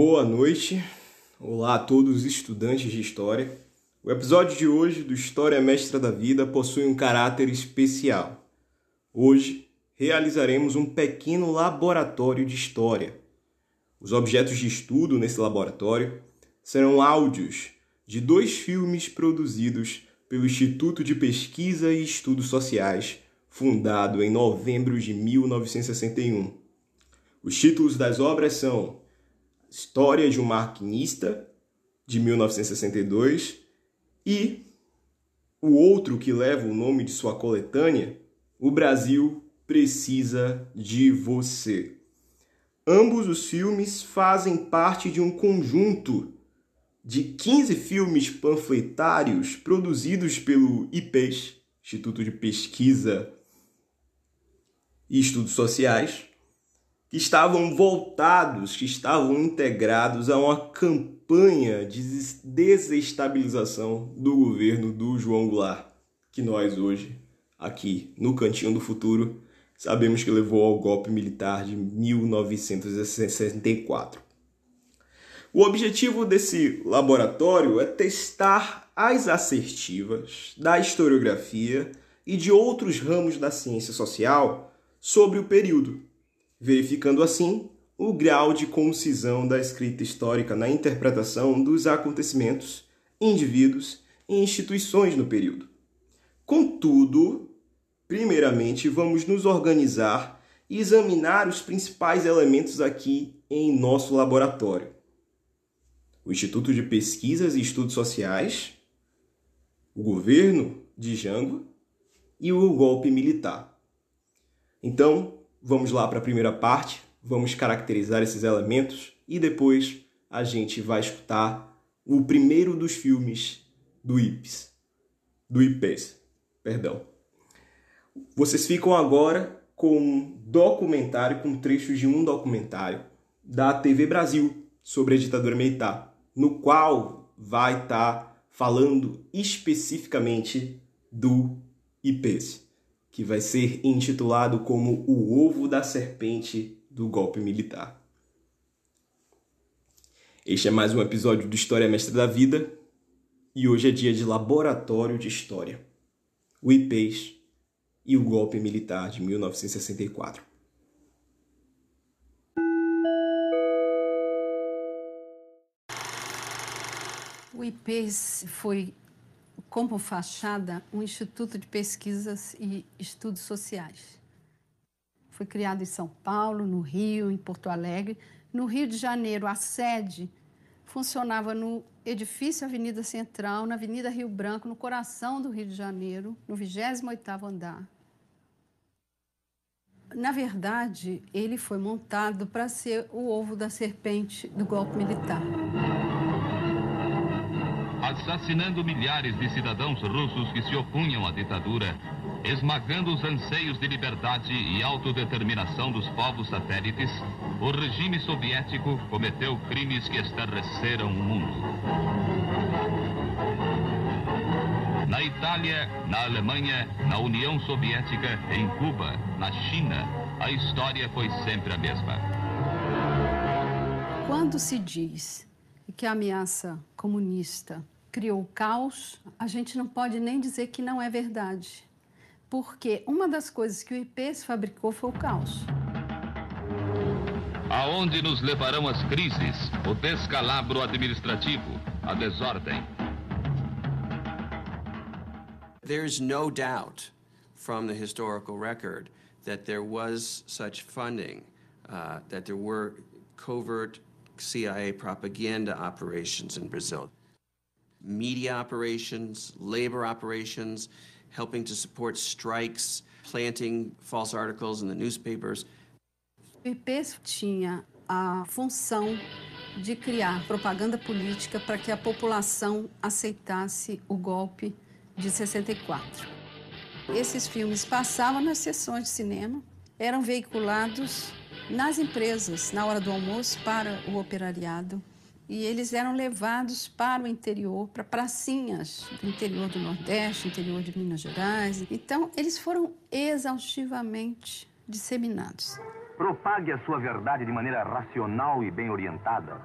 Boa noite. Olá a todos os estudantes de História. O episódio de hoje do História Mestra da Vida possui um caráter especial. Hoje realizaremos um pequeno laboratório de História. Os objetos de estudo nesse laboratório serão áudios de dois filmes produzidos pelo Instituto de Pesquisa e Estudos Sociais, fundado em novembro de 1961. Os títulos das obras são História de um Maquinista, de 1962, e o outro que leva o nome de sua coletânea, O Brasil Precisa de Você. Ambos os filmes fazem parte de um conjunto de 15 filmes panfletários produzidos pelo IPES, Instituto de Pesquisa e Estudos Sociais, que estavam voltados, que estavam integrados a uma campanha de desestabilização do governo do João Goulart, que nós hoje, aqui no Cantinho do Futuro, sabemos que levou ao golpe militar de 1964. O objetivo desse laboratório é testar as assertivas da historiografia e de outros ramos da ciência social sobre o período, verificando assim o grau de concisão da escrita histórica na interpretação dos acontecimentos, indivíduos e instituições no período. Contudo, primeiramente vamos nos organizar e examinar os principais elementos aqui em nosso laboratório o Instituto de Pesquisas e Estudos Sociais, o governo de Jango e o golpe militar. Então, vamos lá para a primeira parte, vamos caracterizar esses elementos e depois a gente vai escutar o primeiro dos filmes do IPES, do IPES, perdão. Vocês ficam agora com um documentário, com trechos de um documentário da TV Brasil sobre a ditadura militar no qual vai estar tá falando especificamente do IPES, que vai ser intitulado como o ovo da serpente do golpe militar. Este é mais um episódio do História Mestre da Vida e hoje é dia de laboratório de história. O IPES e o golpe militar de 1964. O IPES foi, como fachada, um instituto de pesquisas e estudos sociais. Foi criado em São Paulo, no Rio, em Porto Alegre. No Rio de Janeiro, a sede funcionava no edifício Avenida Central, na Avenida Rio Branco, no coração do Rio de Janeiro, no 28º andar. Na verdade, ele foi montado para ser o ovo da serpente do golpe militar assassinando milhares de cidadãos russos que se opunham à ditadura, esmagando os anseios de liberdade e autodeterminação dos povos satélites, o regime soviético cometeu crimes que estarreceram o mundo. Na Itália, na Alemanha, na União Soviética, em Cuba, na China, a história foi sempre a mesma. Quando se diz que a ameaça comunista criou caos, a gente não pode nem dizer que não é verdade. Porque uma das coisas que o IPES fabricou foi o caos. Aonde nos levarão as crises, o descalabro administrativo, a desordem? There's no doubt from the historical record that there was such funding, uh, that there were covert CIA propaganda operations in Brazil. media operations, labor operations, helping to support strikes, planting false articles in the newspapers. O IPES tinha a função de criar propaganda política para que a população aceitasse o golpe de 64. Esses filmes passavam nas sessões de cinema, eram veiculados nas empresas, na hora do almoço, para o operariado e eles eram levados para o interior, para pracinhas do interior do Nordeste, interior de Minas Gerais. Então, eles foram exaustivamente disseminados. Propague a sua verdade de maneira racional e bem orientada.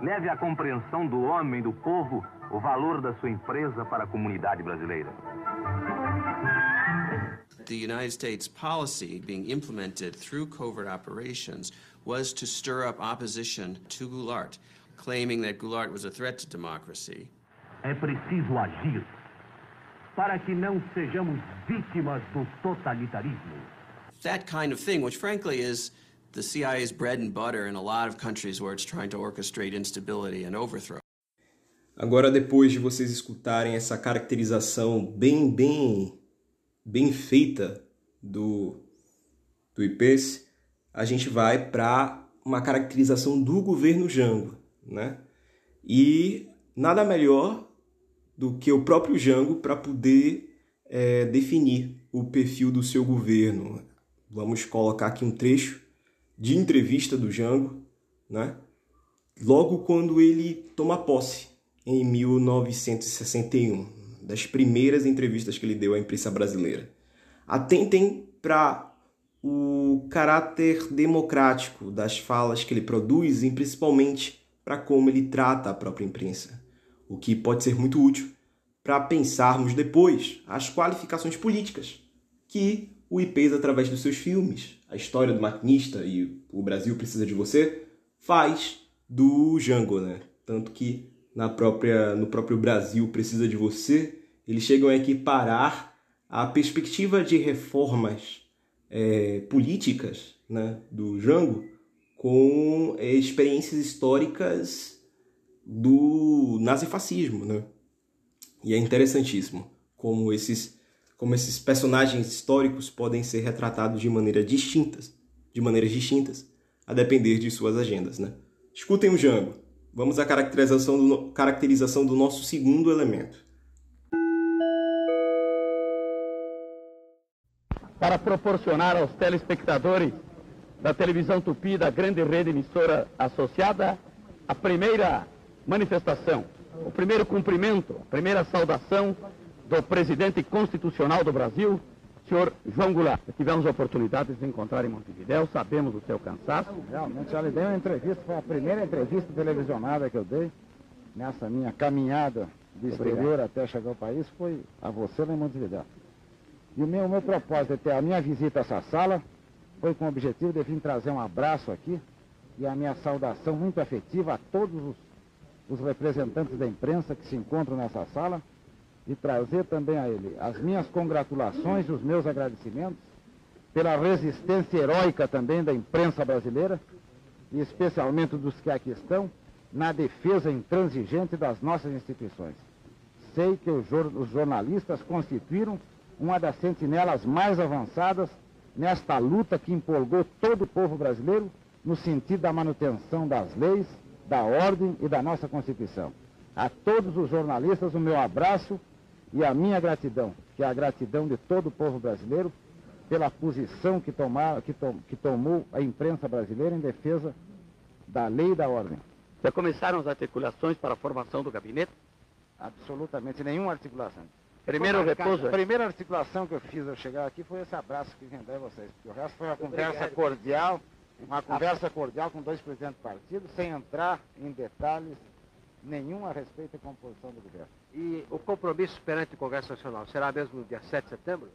leve à compreensão do homem, do povo, o valor da sua empresa para a comunidade brasileira. The United States policy being implemented through covert operations was to stir up opposition to Goulart, claiming that Goulart was a threat to democracy. É preciso agir para que não sejamos vítimas do totalitarismo. That kind of thing, which frankly is the CIA's bread and butter in a lot of countries where it's trying to orchestrate instability and overthrow. Agora, depois de vocês escutarem essa caracterização bem, bem, bem feita do, do IPES, a gente vai para uma caracterização do governo Jango, né? E nada melhor do que o próprio Jango para poder é, definir o perfil do seu governo. Vamos colocar aqui um trecho de entrevista do Jango, né? logo quando ele toma posse, em 1961, das primeiras entrevistas que ele deu à imprensa brasileira. Atentem para o caráter democrático das falas que ele produz e principalmente para como ele trata a própria imprensa, o que pode ser muito útil para pensarmos depois as qualificações políticas que o IPES, através dos seus filmes, a história do maquinista e o Brasil precisa de você, faz do Django, né? Tanto que na própria, no próprio Brasil precisa de você, eles chegam a equiparar a perspectiva de reformas é, políticas né, do Django com é, experiências históricas do nazifascismo, né? E é interessantíssimo como esses como esses personagens históricos podem ser retratados de maneiras distintas, de maneiras distintas, a depender de suas agendas, né? Escutem o Jango. Vamos à caracterização do, caracterização do nosso segundo elemento. Para proporcionar aos telespectadores da televisão Tupi, da grande rede emissora associada, a primeira manifestação, o primeiro cumprimento, a primeira saudação do presidente constitucional do Brasil, senhor João Goulart. Tivemos a oportunidade de se encontrar em Montevidéu, sabemos do seu cansaço. Realmente, já lhe dei uma entrevista, foi a primeira entrevista televisionada que eu dei nessa minha caminhada de exterior até chegar ao país, foi a você lá em Montevidéu. E o meu, o meu propósito de ter a minha visita a essa sala foi com o objetivo de vir trazer um abraço aqui e a minha saudação muito afetiva a todos os, os representantes da imprensa que se encontram nessa sala e trazer também a ele as minhas congratulações e os meus agradecimentos pela resistência heróica também da imprensa brasileira e especialmente dos que aqui estão na defesa intransigente das nossas instituições. Sei que os jornalistas constituíram uma das sentinelas mais avançadas nesta luta que empolgou todo o povo brasileiro no sentido da manutenção das leis, da ordem e da nossa Constituição. A todos os jornalistas, o meu abraço e a minha gratidão, que é a gratidão de todo o povo brasileiro, pela posição que, tomar, que, to, que tomou a imprensa brasileira em defesa da lei e da ordem. Já começaram as articulações para a formação do gabinete? Absolutamente nenhuma articulação. Primeiro repouso? A primeira articulação que eu fiz ao chegar aqui foi esse abraço que vim dar a vocês. Porque o resto foi uma conversa cordial, uma conversa cordial com dois presidentes do partido, sem entrar em detalhes nenhum a respeito da composição do governo. E o compromisso perante o Congresso Nacional será mesmo no dia 7 de setembro?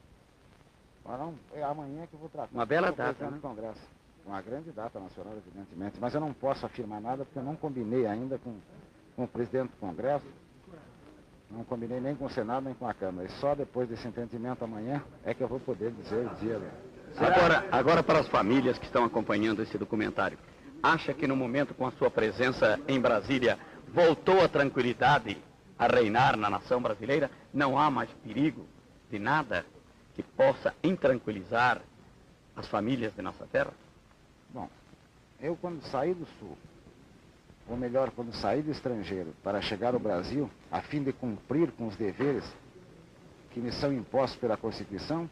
Não, é amanhã que eu vou tratar. Uma bela data, né? Congresso. Uma grande data nacional, evidentemente. Mas eu não posso afirmar nada porque eu não combinei ainda com, com o presidente do Congresso. Não combinei nem com o Senado, nem com a Câmara. E só depois desse entendimento amanhã é que eu vou poder dizer o dia. Né? Agora, agora para as famílias que estão acompanhando esse documentário. Acha que no momento com a sua presença em Brasília voltou a tranquilidade a reinar na nação brasileira, não há mais perigo de nada que possa intranquilizar as famílias de nossa terra? Bom, eu quando saí do Sul, ou melhor, quando saí do estrangeiro para chegar ao Brasil, a fim de cumprir com os deveres que me são impostos pela Constituição,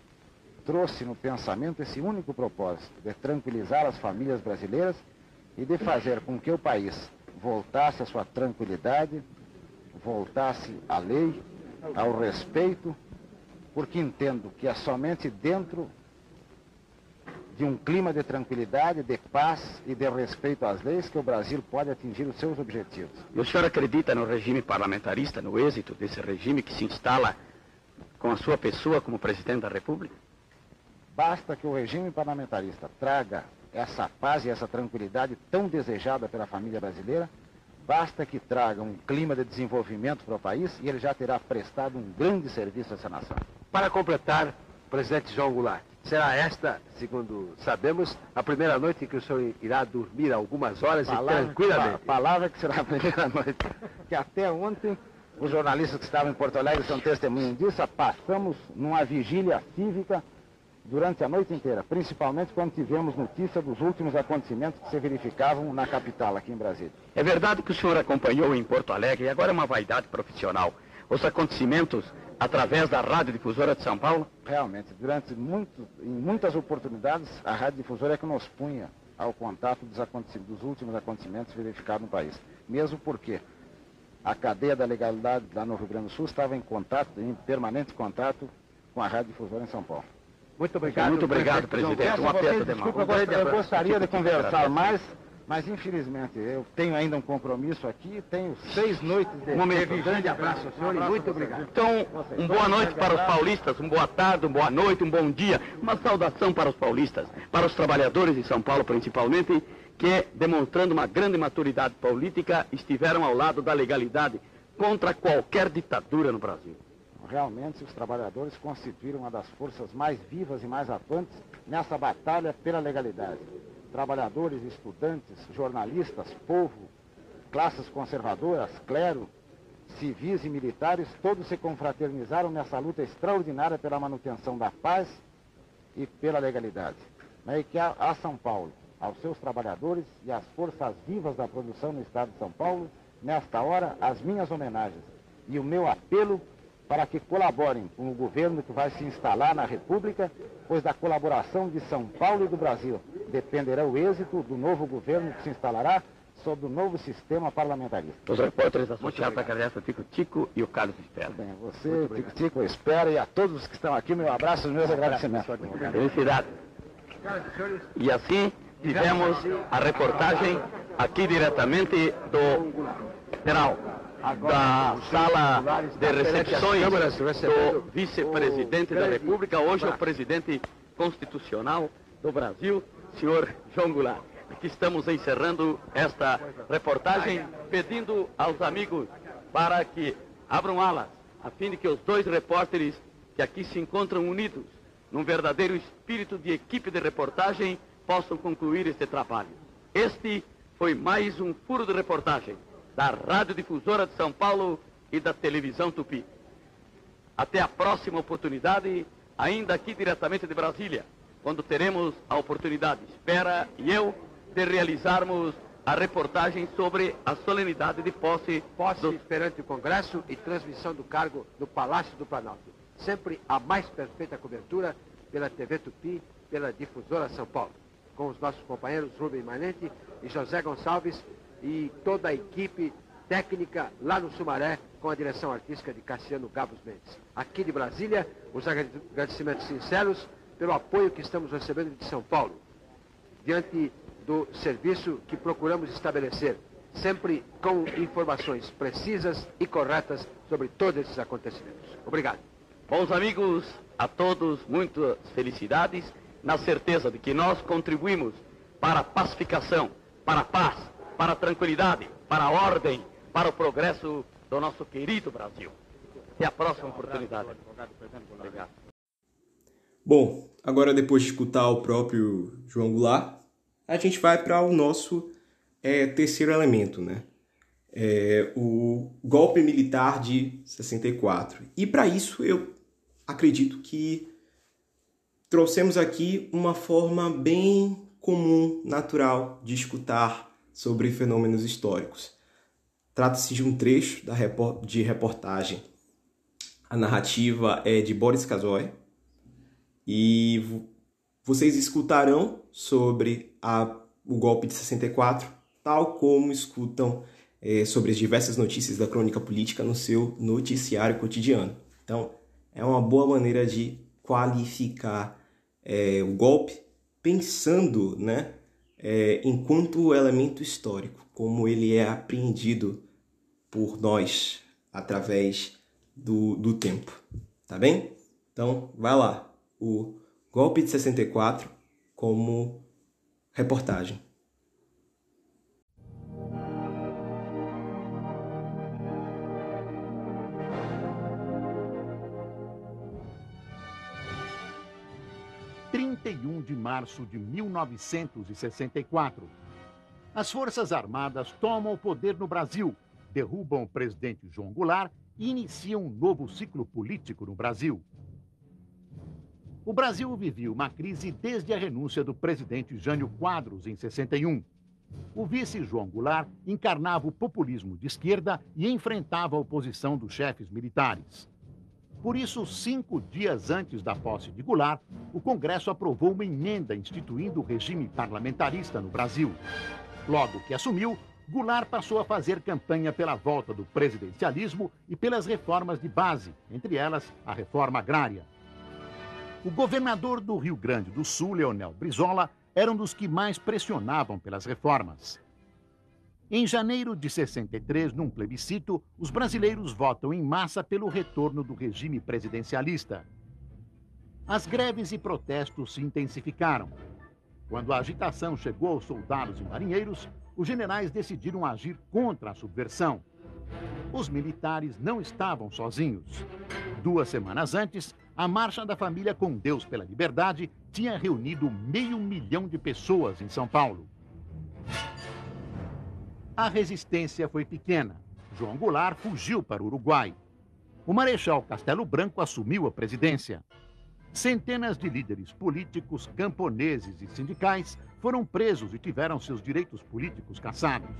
trouxe no pensamento esse único propósito, de tranquilizar as famílias brasileiras e de fazer com que o país voltasse à sua tranquilidade, voltasse à lei, ao respeito, porque entendo que é somente dentro de um clima de tranquilidade, de paz e de respeito às leis que o Brasil pode atingir os seus objetivos. E o senhor acredita no regime parlamentarista, no êxito desse regime que se instala com a sua pessoa como presidente da República? Basta que o regime parlamentarista traga essa paz e essa tranquilidade tão desejada pela família brasileira, basta que traga um clima de desenvolvimento para o país e ele já terá prestado um grande serviço a essa nação. Para completar, presidente João Goulart, será esta, segundo sabemos, a primeira noite em que o senhor irá dormir algumas horas palavra, e tranquilamente. Pa, palavra que será a primeira noite. Que até ontem, os jornalistas que estavam em Porto Alegre são testemunhas disso, passamos numa vigília cívica durante a noite inteira, principalmente quando tivemos notícia dos últimos acontecimentos que se verificavam na capital, aqui em Brasília. É verdade que o senhor acompanhou em Porto Alegre, e agora é uma vaidade profissional, os acontecimentos através da Rádio Difusora de São Paulo? Realmente, durante muito, em muitas oportunidades, a Rádio Difusora é que nos punha ao contato dos, dos últimos acontecimentos verificados no país. Mesmo porque a cadeia da legalidade lá no Rio Grande do Sul estava em contato, em permanente contato com a Rádio Difusora em São Paulo. Muito obrigado. Muito obrigado, presidente. Um aperto de mão. Desculpa, eu, gostaria de conversar mais, mas infelizmente eu tenho ainda um compromisso aqui, tenho seis noites de... Um momento. Um grande abraço, senhor, e muito obrigado. Então, uma boa noite para os paulistas, uma boa tarde, uma boa noite, um bom dia, uma saudação para os paulistas, para os trabalhadores de São Paulo principalmente, que, demonstrando uma grande maturidade política, estiveram ao lado da legalidade contra qualquer ditadura no Brasil. Realmente, os trabalhadores constituíram uma das forças mais vivas e mais atuantes nessa batalha pela legalidade. Trabalhadores, estudantes, jornalistas, povo, classes conservadoras, clero, civis e militares, todos se confraternizaram nessa luta extraordinária pela manutenção da paz e pela legalidade. E que a, a São Paulo, aos seus trabalhadores e às forças vivas da produção no Estado de São Paulo, nesta hora, as minhas homenagens e o meu apelo para que colaborem com o governo que vai se instalar na República, pois da colaboração de São Paulo e do Brasil dependerá o êxito do novo governo que se instalará sob o novo sistema parlamentarista. Os repórteres associados agradecem o Tico Tico e o Carlos Espera. Bem, você, Tico Tico, Espera e a todos que estão aqui, meu abraço e meus agradecimentos. Felicidade. E assim tivemos a reportagem aqui diretamente do Geral da sala de recepções do vice-presidente da República, hoje o presidente constitucional do Brasil, senhor João Goulart. Aqui estamos encerrando esta reportagem, pedindo aos amigos para que abram alas, a fim de que os dois repórteres que aqui se encontram unidos, num verdadeiro espírito de equipe de reportagem, possam concluir este trabalho. Este foi mais um furo de reportagem da Rádio Difusora de São Paulo e da Televisão Tupi. Até a próxima oportunidade, ainda aqui diretamente de Brasília, quando teremos a oportunidade, espera e eu, de realizarmos a reportagem sobre a solenidade de posse. Posse do... perante o Congresso e transmissão do cargo no Palácio do Planalto. Sempre a mais perfeita cobertura pela TV Tupi, pela Difusora São Paulo. Com os nossos companheiros Rubem Manente e José Gonçalves, e toda a equipe técnica lá no Sumaré, com a direção artística de Cassiano Gabos Mendes. Aqui de Brasília, os agradecimentos sinceros pelo apoio que estamos recebendo de São Paulo, diante do serviço que procuramos estabelecer, sempre com informações precisas e corretas sobre todos esses acontecimentos. Obrigado. Bons amigos, a todos muitas felicidades, na certeza de que nós contribuímos para a pacificação, para a paz, para a tranquilidade, para a ordem, para o progresso do nosso querido Brasil. Até a próxima oportunidade. Obrigado. Bom, agora depois de escutar o próprio João Goulart, a gente vai para o nosso é, terceiro elemento, né? É, o golpe militar de 64. E para isso eu acredito que trouxemos aqui uma forma bem comum, natural de escutar sobre fenômenos históricos. Trata-se de um trecho de reportagem. A narrativa é de Boris Kazoy e vocês escutarão sobre a, o golpe de 64, tal como escutam é, sobre as diversas notícias da crônica política no seu noticiário cotidiano. Então, é uma boa maneira de qualificar é, o golpe pensando, né, é, enquanto elemento histórico, como ele é apreendido por nós através do, do tempo, tá bem? Então, vai lá, o golpe de 64 como reportagem. De março de 1964. As Forças Armadas tomam o poder no Brasil, derrubam o presidente João Goulart e iniciam um novo ciclo político no Brasil. O Brasil vivia uma crise desde a renúncia do presidente Jânio Quadros em 61. O vice João Goulart encarnava o populismo de esquerda e enfrentava a oposição dos chefes militares. Por isso, cinco dias antes da posse de Goulart, o Congresso aprovou uma emenda instituindo o regime parlamentarista no Brasil. Logo que assumiu, Goulart passou a fazer campanha pela volta do presidencialismo e pelas reformas de base, entre elas a reforma agrária. O governador do Rio Grande do Sul, Leonel Brizola, era um dos que mais pressionavam pelas reformas. Em janeiro de 63, num plebiscito, os brasileiros votam em massa pelo retorno do regime presidencialista. As greves e protestos se intensificaram. Quando a agitação chegou aos soldados e marinheiros, os generais decidiram agir contra a subversão. Os militares não estavam sozinhos. Duas semanas antes, a Marcha da Família com Deus pela Liberdade tinha reunido meio milhão de pessoas em São Paulo. A resistência foi pequena. João Goulart fugiu para o Uruguai. O Marechal Castelo Branco assumiu a presidência. Centenas de líderes políticos, camponeses e sindicais foram presos e tiveram seus direitos políticos cassados.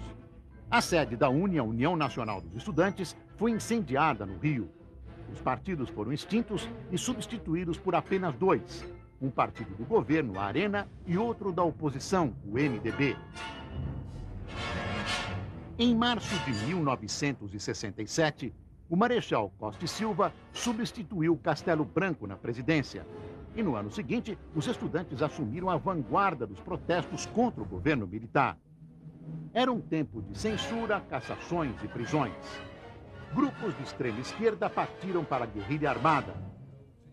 A sede da UNE, a União Nacional dos Estudantes, foi incendiada no Rio. Os partidos foram extintos e substituídos por apenas dois: um partido do governo, a Arena, e outro da oposição, o MDB. Em março de 1967, o Marechal Costa e Silva substituiu Castelo Branco na presidência. E no ano seguinte, os estudantes assumiram a vanguarda dos protestos contra o governo militar. Era um tempo de censura, cassações e prisões. Grupos de extrema esquerda partiram para a guerrilha armada.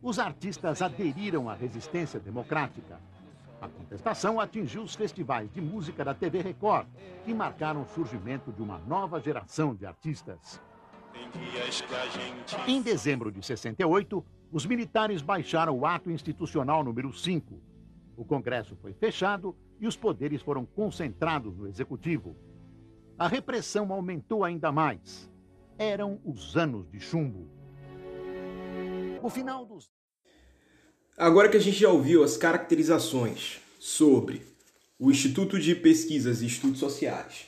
Os artistas aderiram à resistência democrática. A contestação atingiu os festivais de música da TV Record, que marcaram o surgimento de uma nova geração de artistas. Em dezembro de 68, os militares baixaram o ato institucional número 5. O Congresso foi fechado e os poderes foram concentrados no Executivo. A repressão aumentou ainda mais. Eram os anos de chumbo. O final dos Agora que a gente já ouviu as caracterizações sobre o Instituto de Pesquisas e Estudos Sociais,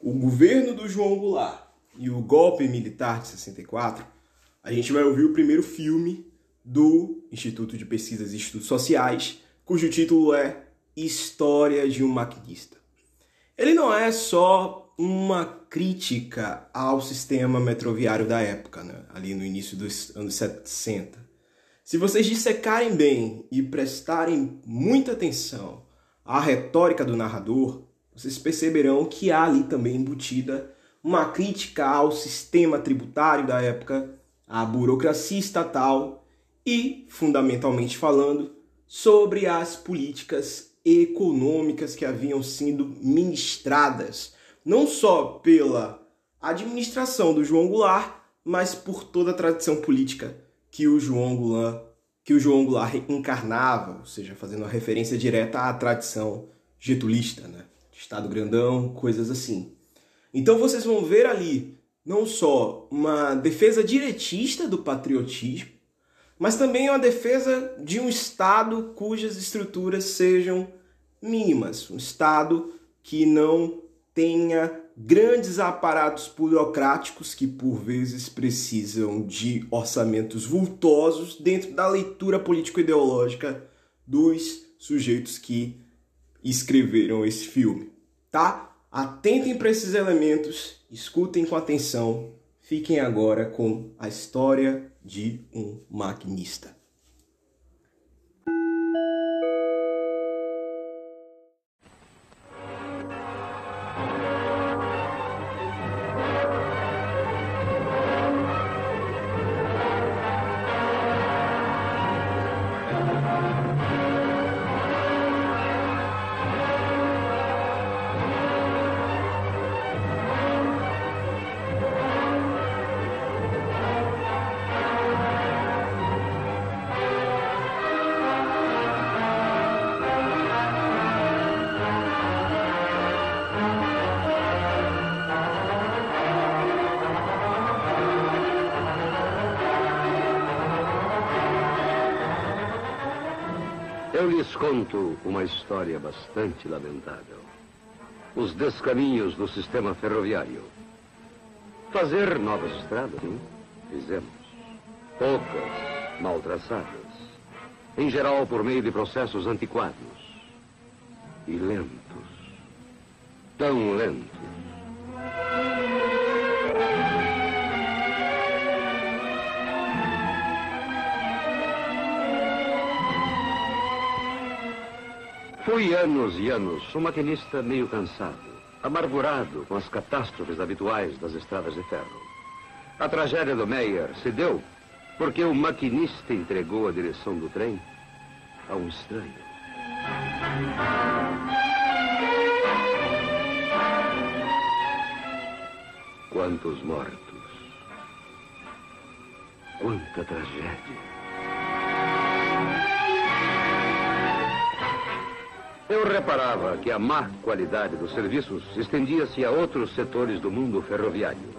o governo do João Goulart e o golpe militar de 64, a gente vai ouvir o primeiro filme do Instituto de Pesquisas e Estudos Sociais, cujo título é História de um Maquinista. Ele não é só uma crítica ao sistema metroviário da época, né? ali no início dos anos 60. Se vocês dissecarem bem e prestarem muita atenção à retórica do narrador, vocês perceberão que há ali também embutida uma crítica ao sistema tributário da época, à burocracia estatal e, fundamentalmente falando, sobre as políticas econômicas que haviam sido ministradas, não só pela administração do João Goulart, mas por toda a tradição política que o João Goulart, que o João Goulart encarnava, ou seja, fazendo uma referência direta à tradição getulista, né? Estado grandão, coisas assim. Então vocês vão ver ali não só uma defesa diretista do patriotismo, mas também uma defesa de um Estado cujas estruturas sejam mínimas, um Estado que não tenha grandes aparatos burocráticos que por vezes precisam de orçamentos vultosos dentro da leitura político-ideológica dos sujeitos que escreveram esse filme, tá? Atentem para esses elementos, escutem com atenção, fiquem agora com a história de um maquinista. Lhes conto uma história bastante lamentável. Os descaminhos do sistema ferroviário. Fazer novas estradas, sim, fizemos. Poucas, mal traçadas. Em geral, por meio de processos antiquados. E lentos. Tão lentos. Fui anos e anos um maquinista meio cansado, amargurado com as catástrofes habituais das estradas de ferro. A tragédia do Meyer se deu porque o maquinista entregou a direção do trem a um estranho. Quantos mortos. Quanta tragédia. Eu reparava que a má qualidade dos serviços estendia-se a outros setores do mundo ferroviário.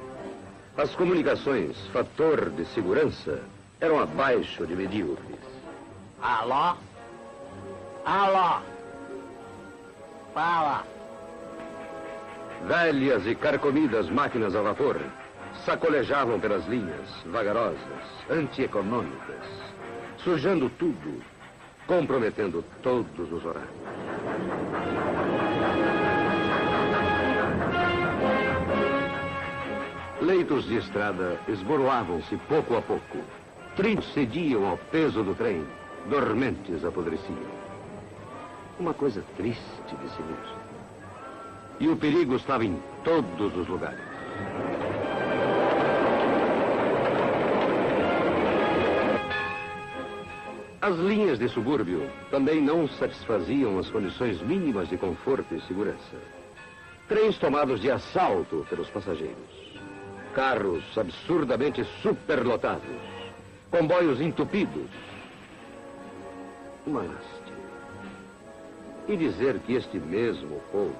As comunicações, fator de segurança, eram abaixo de medíocres. Alô? Alô? Fala. Velhas e carcomidas máquinas a vapor sacolejavam pelas linhas, vagarosas, antieconômicas, sujando tudo, comprometendo todos os horários. Leitos de estrada esboroavam-se pouco a pouco. Trilhos cediam ao peso do trem. Dormentes apodreciam. Uma coisa triste de sinistro. E o perigo estava em todos os lugares. As linhas de subúrbio também não satisfaziam as condições mínimas de conforto e segurança. Trens tomados de assalto pelos passageiros carros absurdamente superlotados, comboios entupidos. Uma lástima. E dizer que este mesmo povo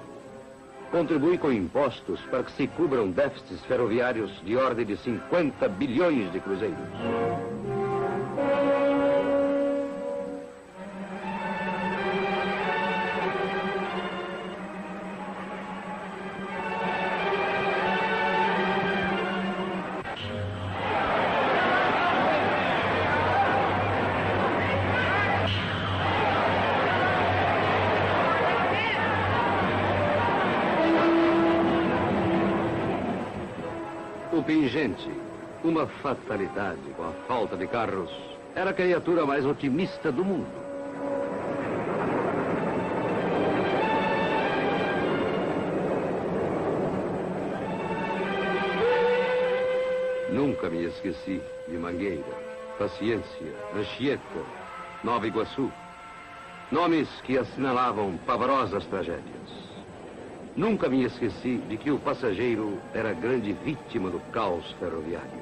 contribui com impostos para que se cubram déficits ferroviários de ordem de 50 bilhões de cruzeiros. Uma fatalidade com a falta de carros, era a criatura mais otimista do mundo. Nunca me esqueci de Mangueira, Paciência, Anchieta, Nova Iguaçu. Nomes que assinalavam pavorosas tragédias. Nunca me esqueci de que o passageiro era grande vítima do caos ferroviário.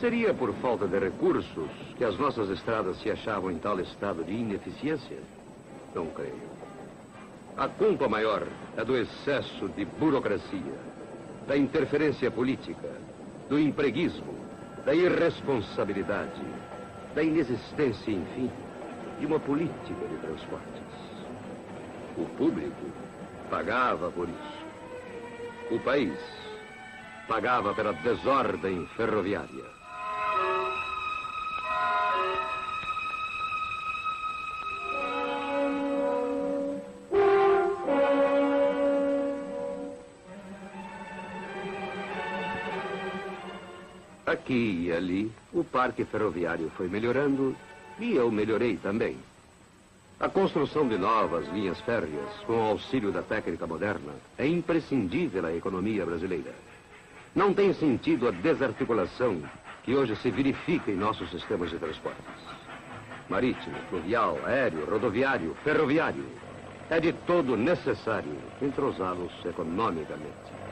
Seria por falta de recursos que as nossas estradas se achavam em tal estado de ineficiência? Não creio. A culpa maior é do excesso de burocracia, da interferência política, do empreguismo, da irresponsabilidade, da inexistência, enfim, de uma política de transportes. O público pagava por isso. O país pagava pela desordem ferroviária. Aqui e ali, o parque ferroviário foi melhorando e eu melhorei também. A construção de novas linhas férreas, com auxílio da técnica moderna, é imprescindível à economia brasileira. Não tem sentido a desarticulação que hoje se verifica em nossos sistemas de transportes. Marítimo, fluvial, aéreo, rodoviário, ferroviário. É de todo necessário entrosá-los economicamente.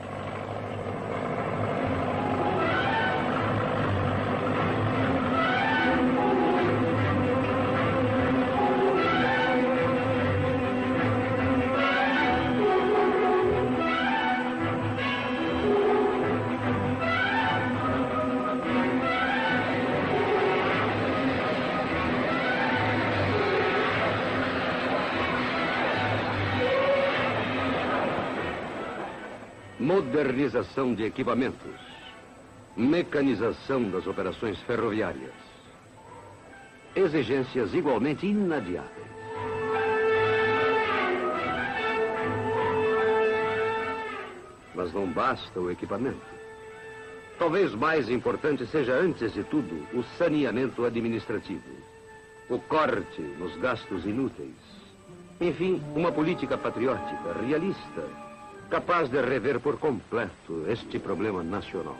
Modernização de equipamentos, mecanização das operações ferroviárias. Exigências igualmente inadiáveis. Mas não basta o equipamento. Talvez mais importante seja, antes de tudo, o saneamento administrativo. O corte nos gastos inúteis. Enfim, uma política patriótica, realista, capaz de rever por completo este problema nacional.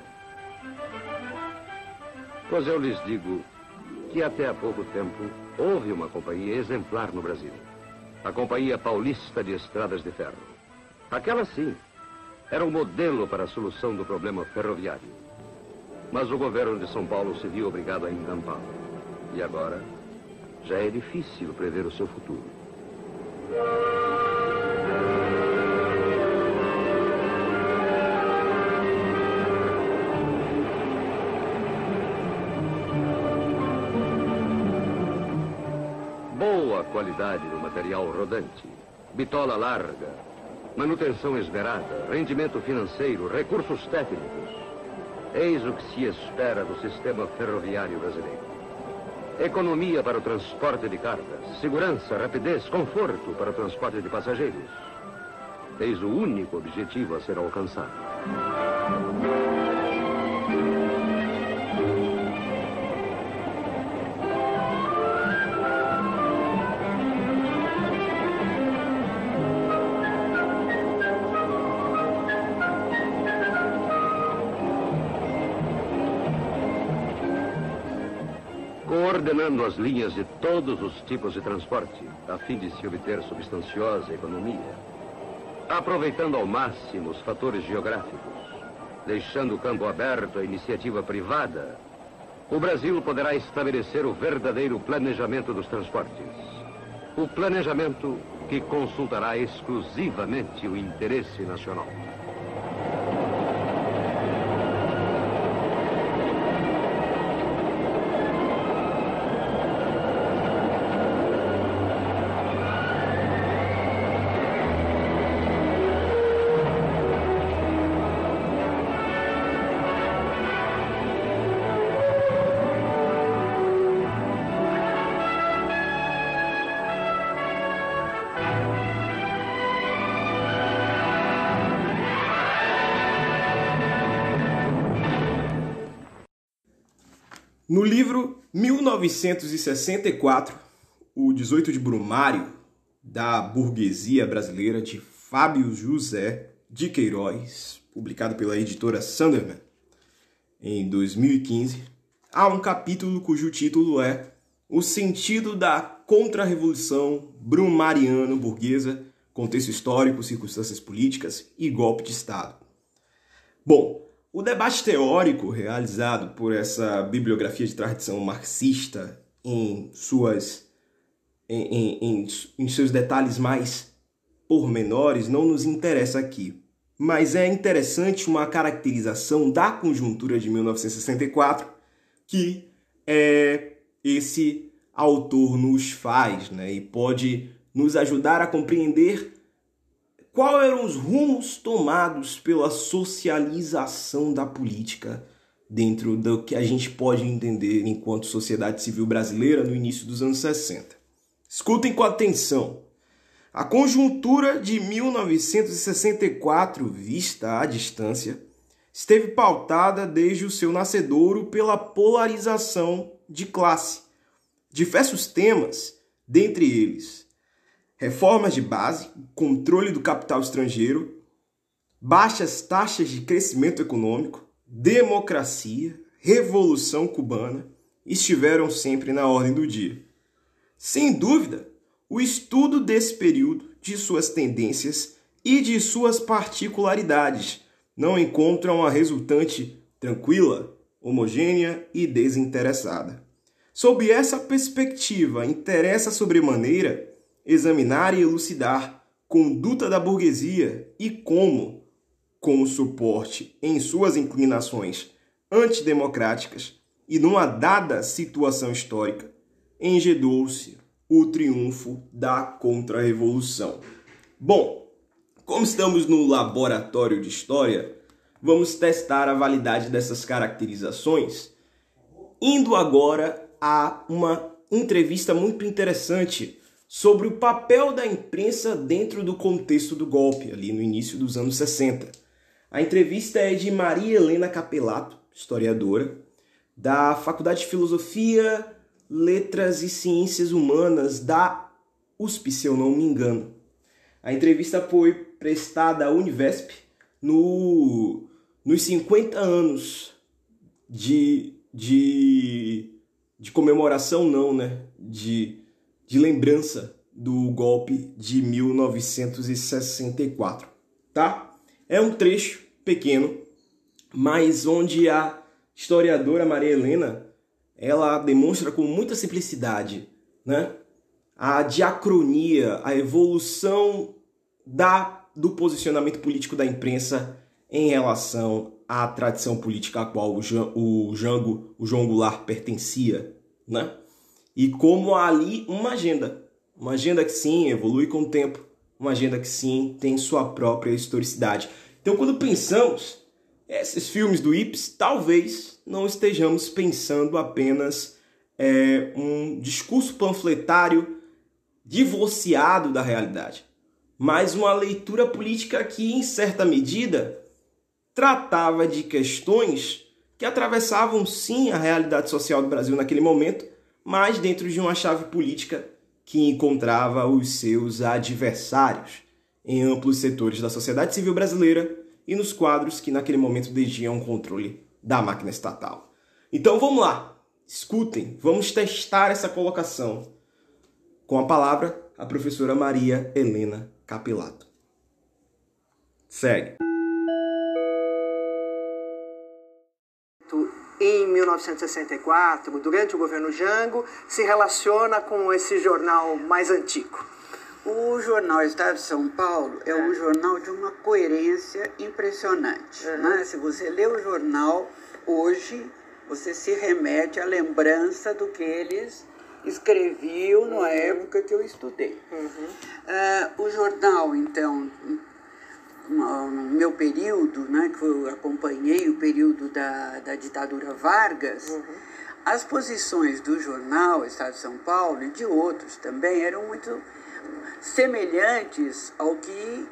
Pois eu lhes digo que até há pouco tempo houve uma companhia exemplar no Brasil. A Companhia Paulista de Estradas de Ferro. Aquela sim, era um modelo para a solução do problema ferroviário. Mas o governo de São Paulo se viu obrigado a encampá-lo. E agora, já é difícil prever o seu futuro. Qualidade do material rodante, bitola larga, manutenção esmerada, rendimento financeiro, recursos técnicos. Eis o que se espera do sistema ferroviário brasileiro. Economia para o transporte de cargas, segurança, rapidez, conforto para o transporte de passageiros. Eis o único objetivo a ser alcançado. Coordenando as linhas de todos os tipos de transporte, a fim de se obter substanciosa economia, aproveitando ao máximo os fatores geográficos, deixando o campo aberto à iniciativa privada, o Brasil poderá estabelecer o verdadeiro planejamento dos transportes. O planejamento que consultará exclusivamente o interesse nacional. No livro 1964, O 18 de Brumário, da burguesia brasileira, de Fábio José de Queiroz, publicado pela editora Sunderman em 2015, há um capítulo cujo título é O sentido da contra-revolução brumariano-burguesa, contexto histórico, circunstâncias políticas e golpe de Estado. Bom, o debate teórico realizado por essa bibliografia de tradição marxista em suas em, em, em, seus detalhes mais pormenores não nos interessa aqui. Mas é interessante uma caracterização da conjuntura de 1964 que é, esse autor nos faz, né? E pode nos ajudar a compreender Quais eram os rumos tomados pela socialização da política dentro do que a gente pode entender enquanto sociedade civil brasileira no início dos anos 60? Escutem com atenção. A conjuntura de 1964, vista à distância, esteve pautada desde o seu nascedouro pela polarização de classe. Diversos temas, dentre eles reformas de base, controle do capital estrangeiro, baixas taxas de crescimento econômico, democracia, revolução cubana estiveram sempre na ordem do dia. Sem dúvida, o estudo desse período, de suas tendências e de suas particularidades não encontram a resultante tranquila, homogênea e desinteressada. Sob essa perspectiva, interessa sobremaneira examinar e elucidar conduta da burguesia e como, com suporte em suas inclinações antidemocráticas e numa dada situação histórica, engedou-se o triunfo da contra-revolução. Bom, Como estamos no laboratório de história, vamos testar a validade dessas caracterizações, indo agora a uma entrevista muito interessante sobre o papel da imprensa dentro do contexto do golpe, ali no início dos anos 60. A entrevista é de Maria Helena Capelato, historiadora, da Faculdade de Filosofia, Letras e Ciências Humanas da USP, se eu não me engano. A entrevista foi prestada à Univesp no, nos 50 anos de, de, de comemoração, não, né? De, de lembrança do golpe de 1964, tá? É um trecho pequeno, mas onde a historiadora Maria Helena ela demonstra com muita simplicidade, né? A diacronia, a evolução da, do posicionamento político da imprensa em relação à tradição política a qual o, o Jango, o João Goulart pertencia, né? E como ali uma agenda, uma agenda que sim evolui com o tempo, uma agenda que sim tem sua própria historicidade. Então, quando pensamos esses filmes do Ips, talvez não estejamos pensando apenas é, um discurso panfletário divorciado da realidade, mas uma leitura política que, em certa medida, tratava de questões que atravessavam sim a realidade social do Brasil naquele momento, mas dentro de uma chave política que encontrava os seus adversários em amplos setores da sociedade civil brasileira e nos quadros que naquele momento detinham o controle da máquina estatal. Então vamos lá, escutem, vamos testar essa colocação. Com a palavra, a professora Maria Helena Capelato. Segue. Em 1964, durante o governo Jango, se relaciona com esse jornal mais antigo. O jornal Estado de São Paulo é, é. um jornal de uma coerência impressionante. Uhum. Né? Se você lê o jornal hoje, você se remete à lembrança do que eles escreviam na uhum. época que eu estudei. Uhum. Uh, o jornal, então, no meu período, né, que eu acompanhei o período da, da ditadura Vargas, uhum. as posições do jornal Estado de São Paulo e de outros também eram muito semelhantes ao que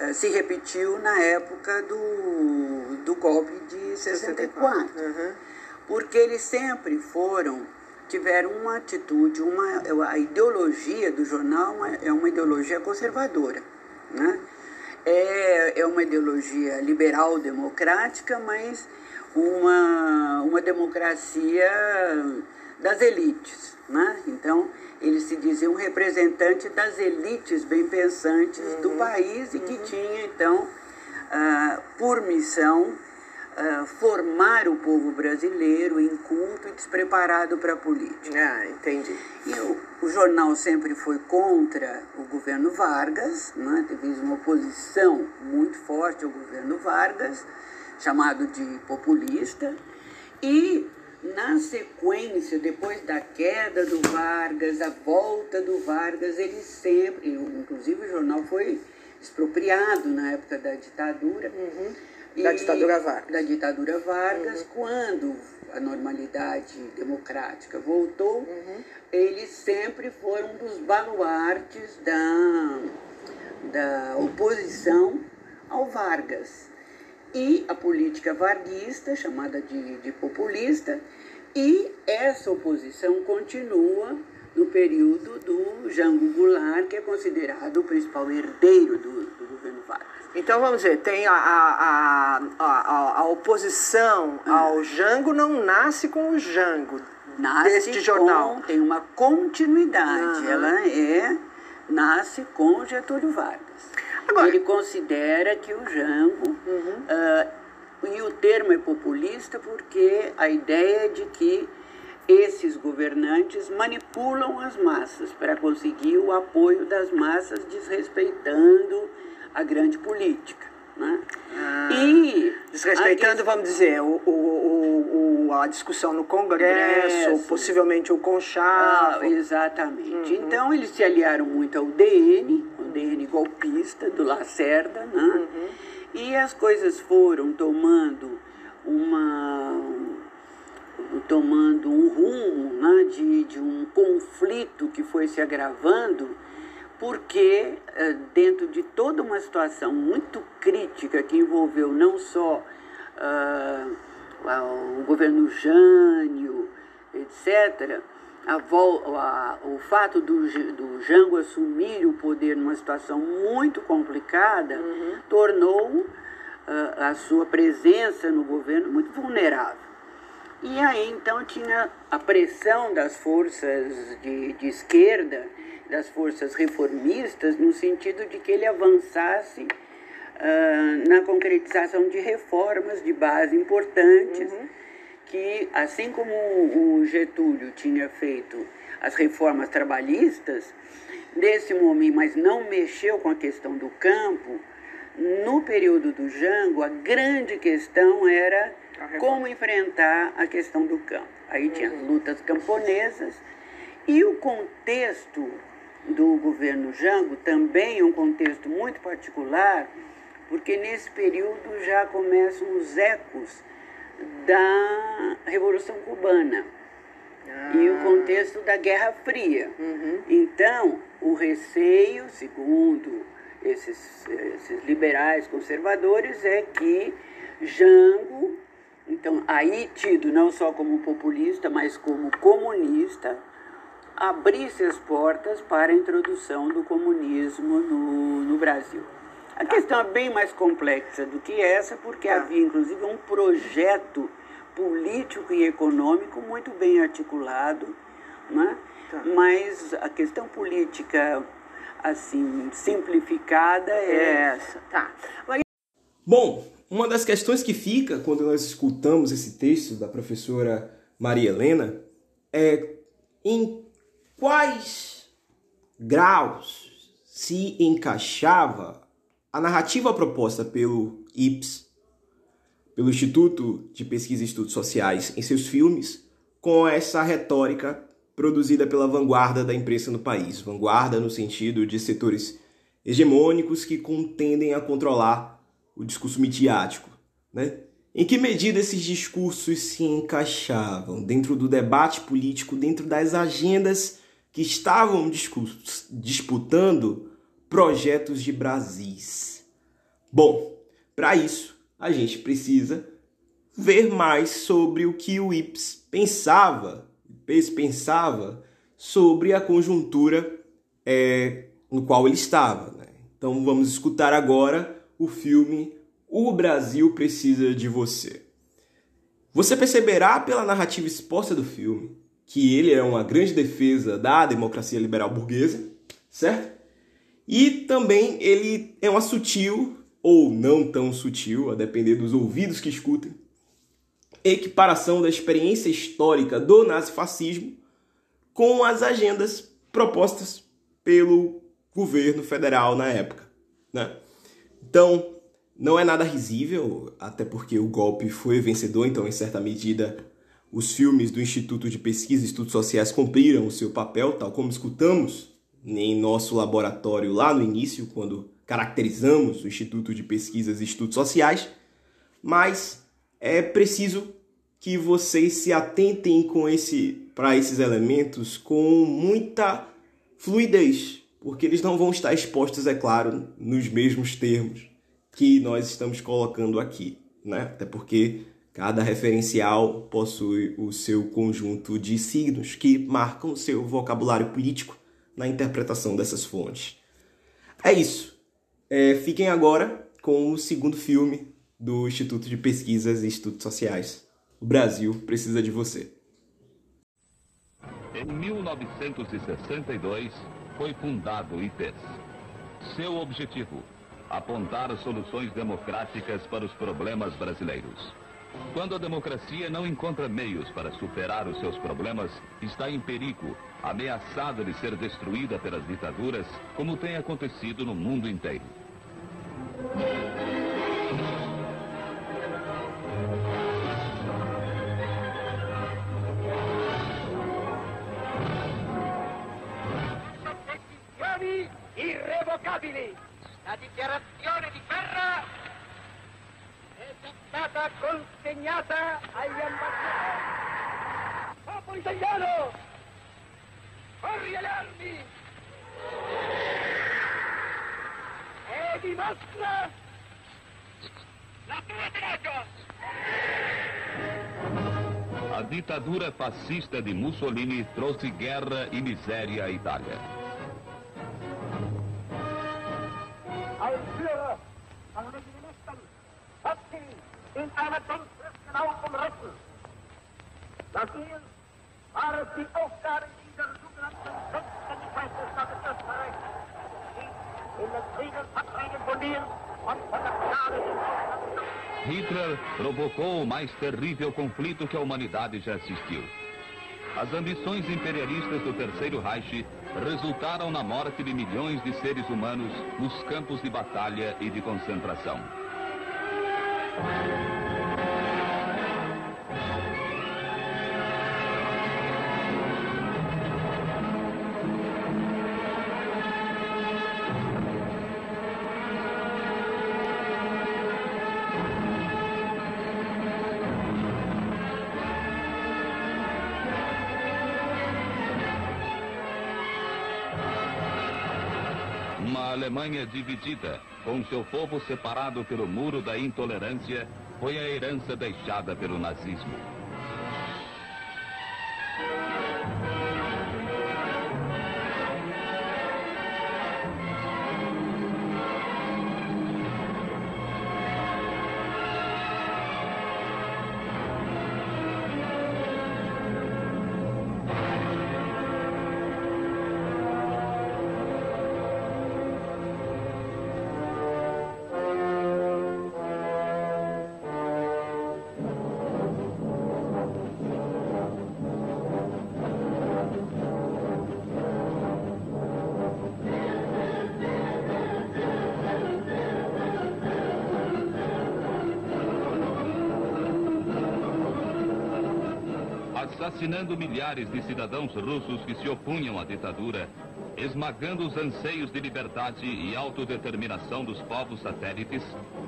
uh, se repetiu na época do, do golpe de 64. Uhum. Porque eles sempre foram, tiveram uma atitude, uma, a ideologia do jornal é uma ideologia conservadora. Né? É, é uma ideologia liberal democrática, mas uma, uma democracia das elites. Né? Então, ele se dizia um representante das elites bem pensantes uhum. do país e que uhum. tinha, então, uh, por missão, uh, formar o povo brasileiro inculto e despreparado para a política. Ah, entendi. E o, o, jornal sempre foi contra o governo Vargas, né? teve uma oposição muito forte ao governo Vargas, chamado de populista, e na sequência, depois da queda do Vargas, a volta do Vargas, ele sempre, inclusive o jornal foi expropriado na época da ditadura. Uhum. Da ditadura Vargas. Da ditadura Vargas, uhum. quando a normalidade democrática voltou, uhum. eles sempre foram um dos baluartes da, da oposição ao Vargas e a política varguista, chamada de, de populista, e essa oposição continua no período do Jango Goulart, que é considerado o principal herdeiro do, do governo Vargas. Então vamos ver, tem a, a, a, a oposição hum. ao Jango não nasce com o Jango nasce deste jornal. Com, tem uma continuidade, uhum. ela é nasce com Getúlio Vargas. Agora, ele considera que o Jango, uhum. uh, e o termo é populista porque a ideia é de que esses governantes manipulam as massas para conseguir o apoio das massas, desrespeitando a grande política. Né? Ah, e desrespeitando, a... vamos dizer, o, o, o, a discussão no Congresso, possivelmente o Conchavo. Ah, exatamente. Uhum. Então eles se aliaram muito ao DN, o DN golpista do Lacerda, né? Uhum. e as coisas foram tomando uma tomando um rumo né, de, de um conflito que foi se agravando porque eh, dentro de toda uma situação muito crítica que envolveu não só uh, o governo Jânio, etc., a, a, o fato do, do Jango assumir o poder numa situação muito complicada uhum. tornou uh, a sua presença no governo muito vulnerável. E aí então tinha a pressão das forças de, de esquerda das forças reformistas, no sentido de que ele avançasse uh, na concretização de reformas de base importantes, uhum. que, assim como o Getúlio tinha feito as reformas trabalhistas, nesse momento, mas não mexeu com a questão do campo, no período do Jango, a grande questão era como enfrentar a questão do campo. Aí tinha as lutas camponesas e o contexto do governo Jango também um contexto muito particular, porque nesse período já começam os ecos da Revolução Cubana ah. e o contexto da Guerra Fria. Uhum. Então, o receio, segundo esses, esses liberais conservadores, é que Jango, então aí tido não só como populista, mas como comunista, abrisse as portas para a introdução do comunismo no, no Brasil. A questão é bem mais complexa do que essa, porque tá. havia inclusive um projeto político e econômico muito bem articulado, né? Tá. mas a questão política assim simplificada é essa. Tá. Bom, uma das questões que fica quando nós escutamos esse texto da professora Maria Helena é em quais graus se encaixava a narrativa proposta pelo IPS, pelo Instituto de Pesquisa e Estudos Sociais, em seus filmes, com essa retórica produzida pela vanguarda da imprensa no país. Vanguarda no sentido de setores hegemônicos que contendem a controlar o discurso midiático. Né? Em que medida esses discursos se encaixavam dentro do debate político, dentro das agendas que estavam disputando projetos de Brasis. Bom, para isso a gente precisa ver mais sobre o que o Ips pensava, Ips pensava sobre a conjuntura é, no qual ele estava. Né? Então vamos escutar agora o filme O Brasil Precisa de Você. Você perceberá pela narrativa exposta do filme que ele é uma grande defesa da democracia liberal burguesa, certo? E também ele é uma sutil, ou não tão sutil, a depender dos ouvidos que escutem, equiparação da experiência histórica do nazifascismo com as agendas propostas pelo governo federal na época. Né? Então, não é nada risível, até porque o golpe foi vencedor, então, em certa medida, os filmes do Instituto de Pesquisa e Estudos Sociais cumpriram o seu papel, tal como escutamos em nosso laboratório lá no início, quando caracterizamos o Instituto de Pesquisas e Estudos Sociais, mas é preciso que vocês se atentem com esse para esses elementos com muita fluidez, porque eles não vão estar expostos, é claro, nos mesmos termos que nós estamos colocando aqui, né? Até porque Cada referencial possui o seu conjunto de signos que marcam seu vocabulário político na interpretação dessas fontes. É isso. É, fiquem agora com o segundo filme do Instituto de Pesquisas e Estudos Sociais. O Brasil precisa de você. Em 1962 foi fundado o IPES. Seu objetivo: apontar soluções democráticas para os problemas brasileiros. Quando a democracia não encontra meios para superar os seus problemas, está em perigo, ameaçada de ser destruída pelas ditaduras, como tem acontecido no mundo inteiro. La dichiarazione di guerra già stata consegnata agli ambasciatori. Popolo italiano, corri alle armi e dimostra la tua tenacia. A ditadura fascista de Mussolini trouxe guerra e miséria à Itália. In. Nach ihnen war es die Aufgabe dieser sogenannten Selbstständigkeit des Österreich, die in den Friedensverträgen und von der Hitler provocou o mais terrível conflito que a humanidade já assistiu. As ambições imperialistas do Terceiro Reich resultaram na morte de milhões de seres humanos nos campos de batalha e de concentração. Uma Alemanha dividida, com seu povo separado pelo muro da intolerância, foi a herança deixada pelo nazismo. Assassinando milhares de cidadãos russos que se opunham à ditadura, esmagando os anseios de liberdade e autodeterminação dos povos satélites,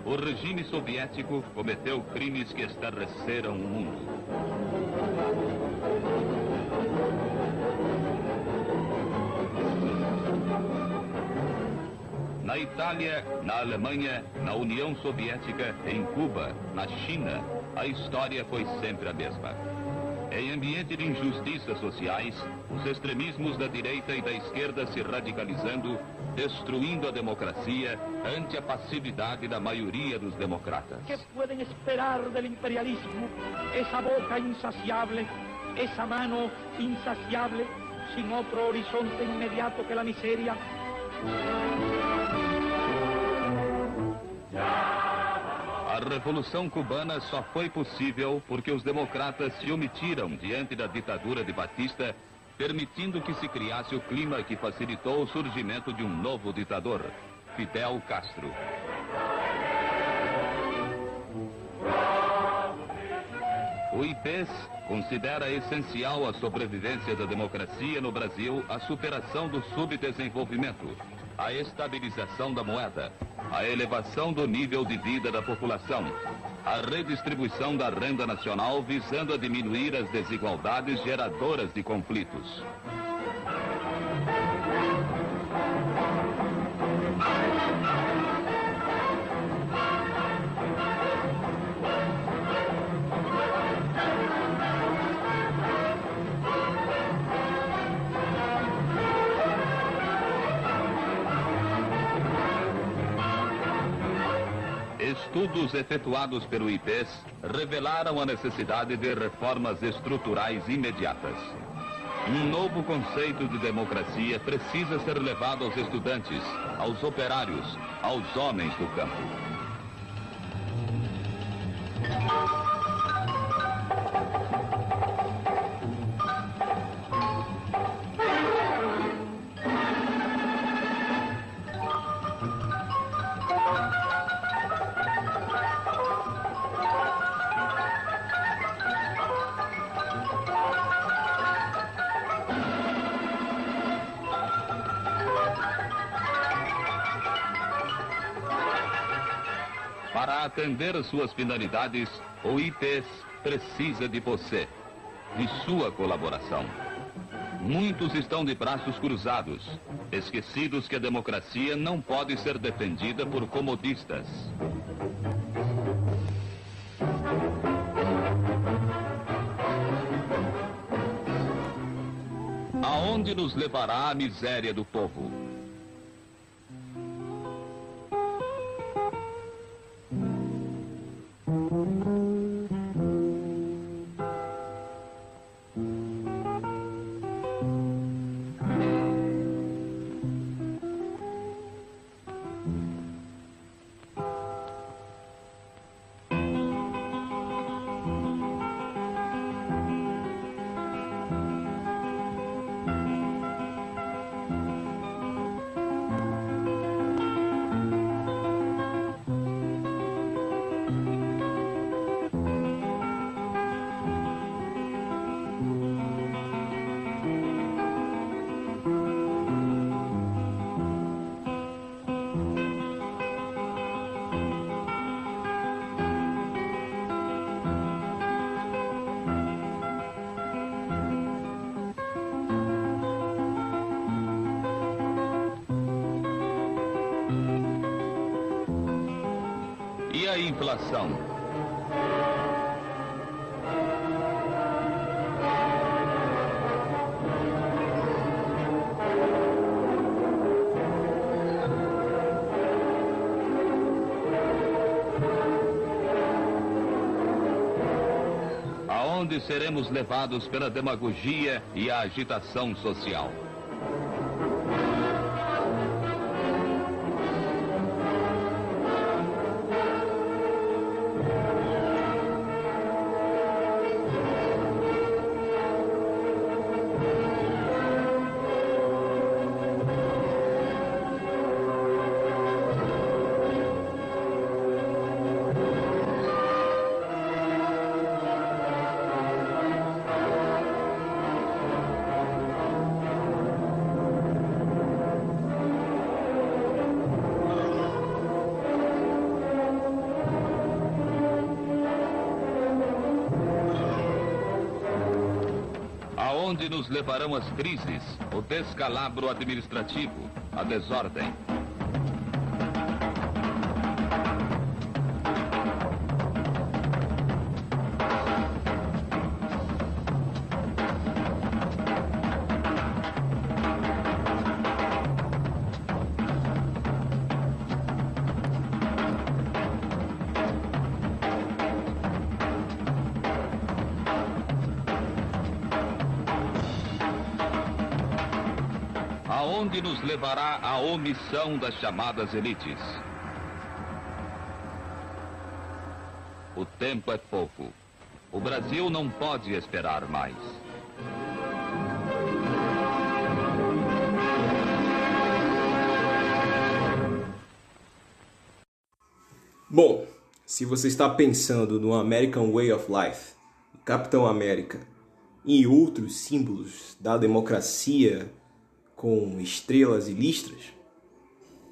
o regime soviético cometeu crimes que estarreceram o mundo. Na Itália, na Alemanha, na União Soviética, em Cuba, na China, a história foi sempre a mesma. Em ambiente de injustiças sociais, os extremismos da direita e da esquerda se radicalizando, destruindo a democracia ante a passividade da maioria dos democratas. ¿Qué pueden esperar del imperialismo? Esa boca insaciable, esa mano insaciable, sin otro horizonte inmediato que la miseria. A Revolução Cubana só foi possível porque os democratas se omitiram diante da ditadura de Batista, permitindo que se criasse o clima que facilitou o surgimento de um novo ditador, Fidel Castro. O IPES considera essencial a sobrevivência da democracia no Brasil a superação do subdesenvolvimento, a estabilização da moeda, a elevação do nível de vida da população, a redistribuição da renda nacional visando a diminuir as desigualdades geradoras de conflitos. Estudos efetuados pelo IPES revelaram a necessidade de reformas estruturais imediatas. Um novo conceito de democracia precisa ser levado aos estudantes, aos operários, aos homens do campo. Suas finalidades, o IPES precisa de você, de sua colaboração. Muitos estão de braços cruzados, esquecidos que a democracia não pode ser defendida por comodistas. Aonde nos levará a miséria do povo? A inflação? Aonde seremos levados pela demagogia e a agitação social? Levarão as crises, o descalabro administrativo, a desordem? Levará a omissão das chamadas elites? O tempo é pouco. O Brasil não pode esperar mais. Bom, se você está pensando no American Way of Life, Capitão América e outros símbolos da democracia com estrelas e listras,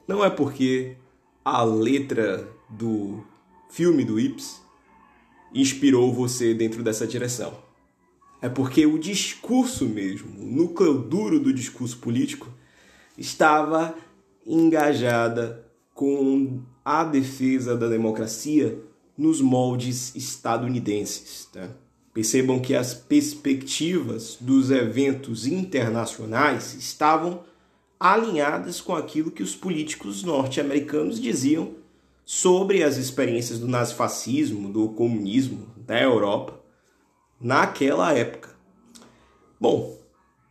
não é porque a letra do filme do Ips inspirou você dentro dessa direção. É porque o discurso mesmo, o núcleo duro do discurso político, estava engajada com a defesa da democracia nos moldes estadunidenses. Tá? Percebam que as perspectivas dos eventos internacionais estavam alinhadas com aquilo que os políticos norte-americanos diziam sobre as experiências do nazifascismo, do comunismo da Europa naquela época. Bom,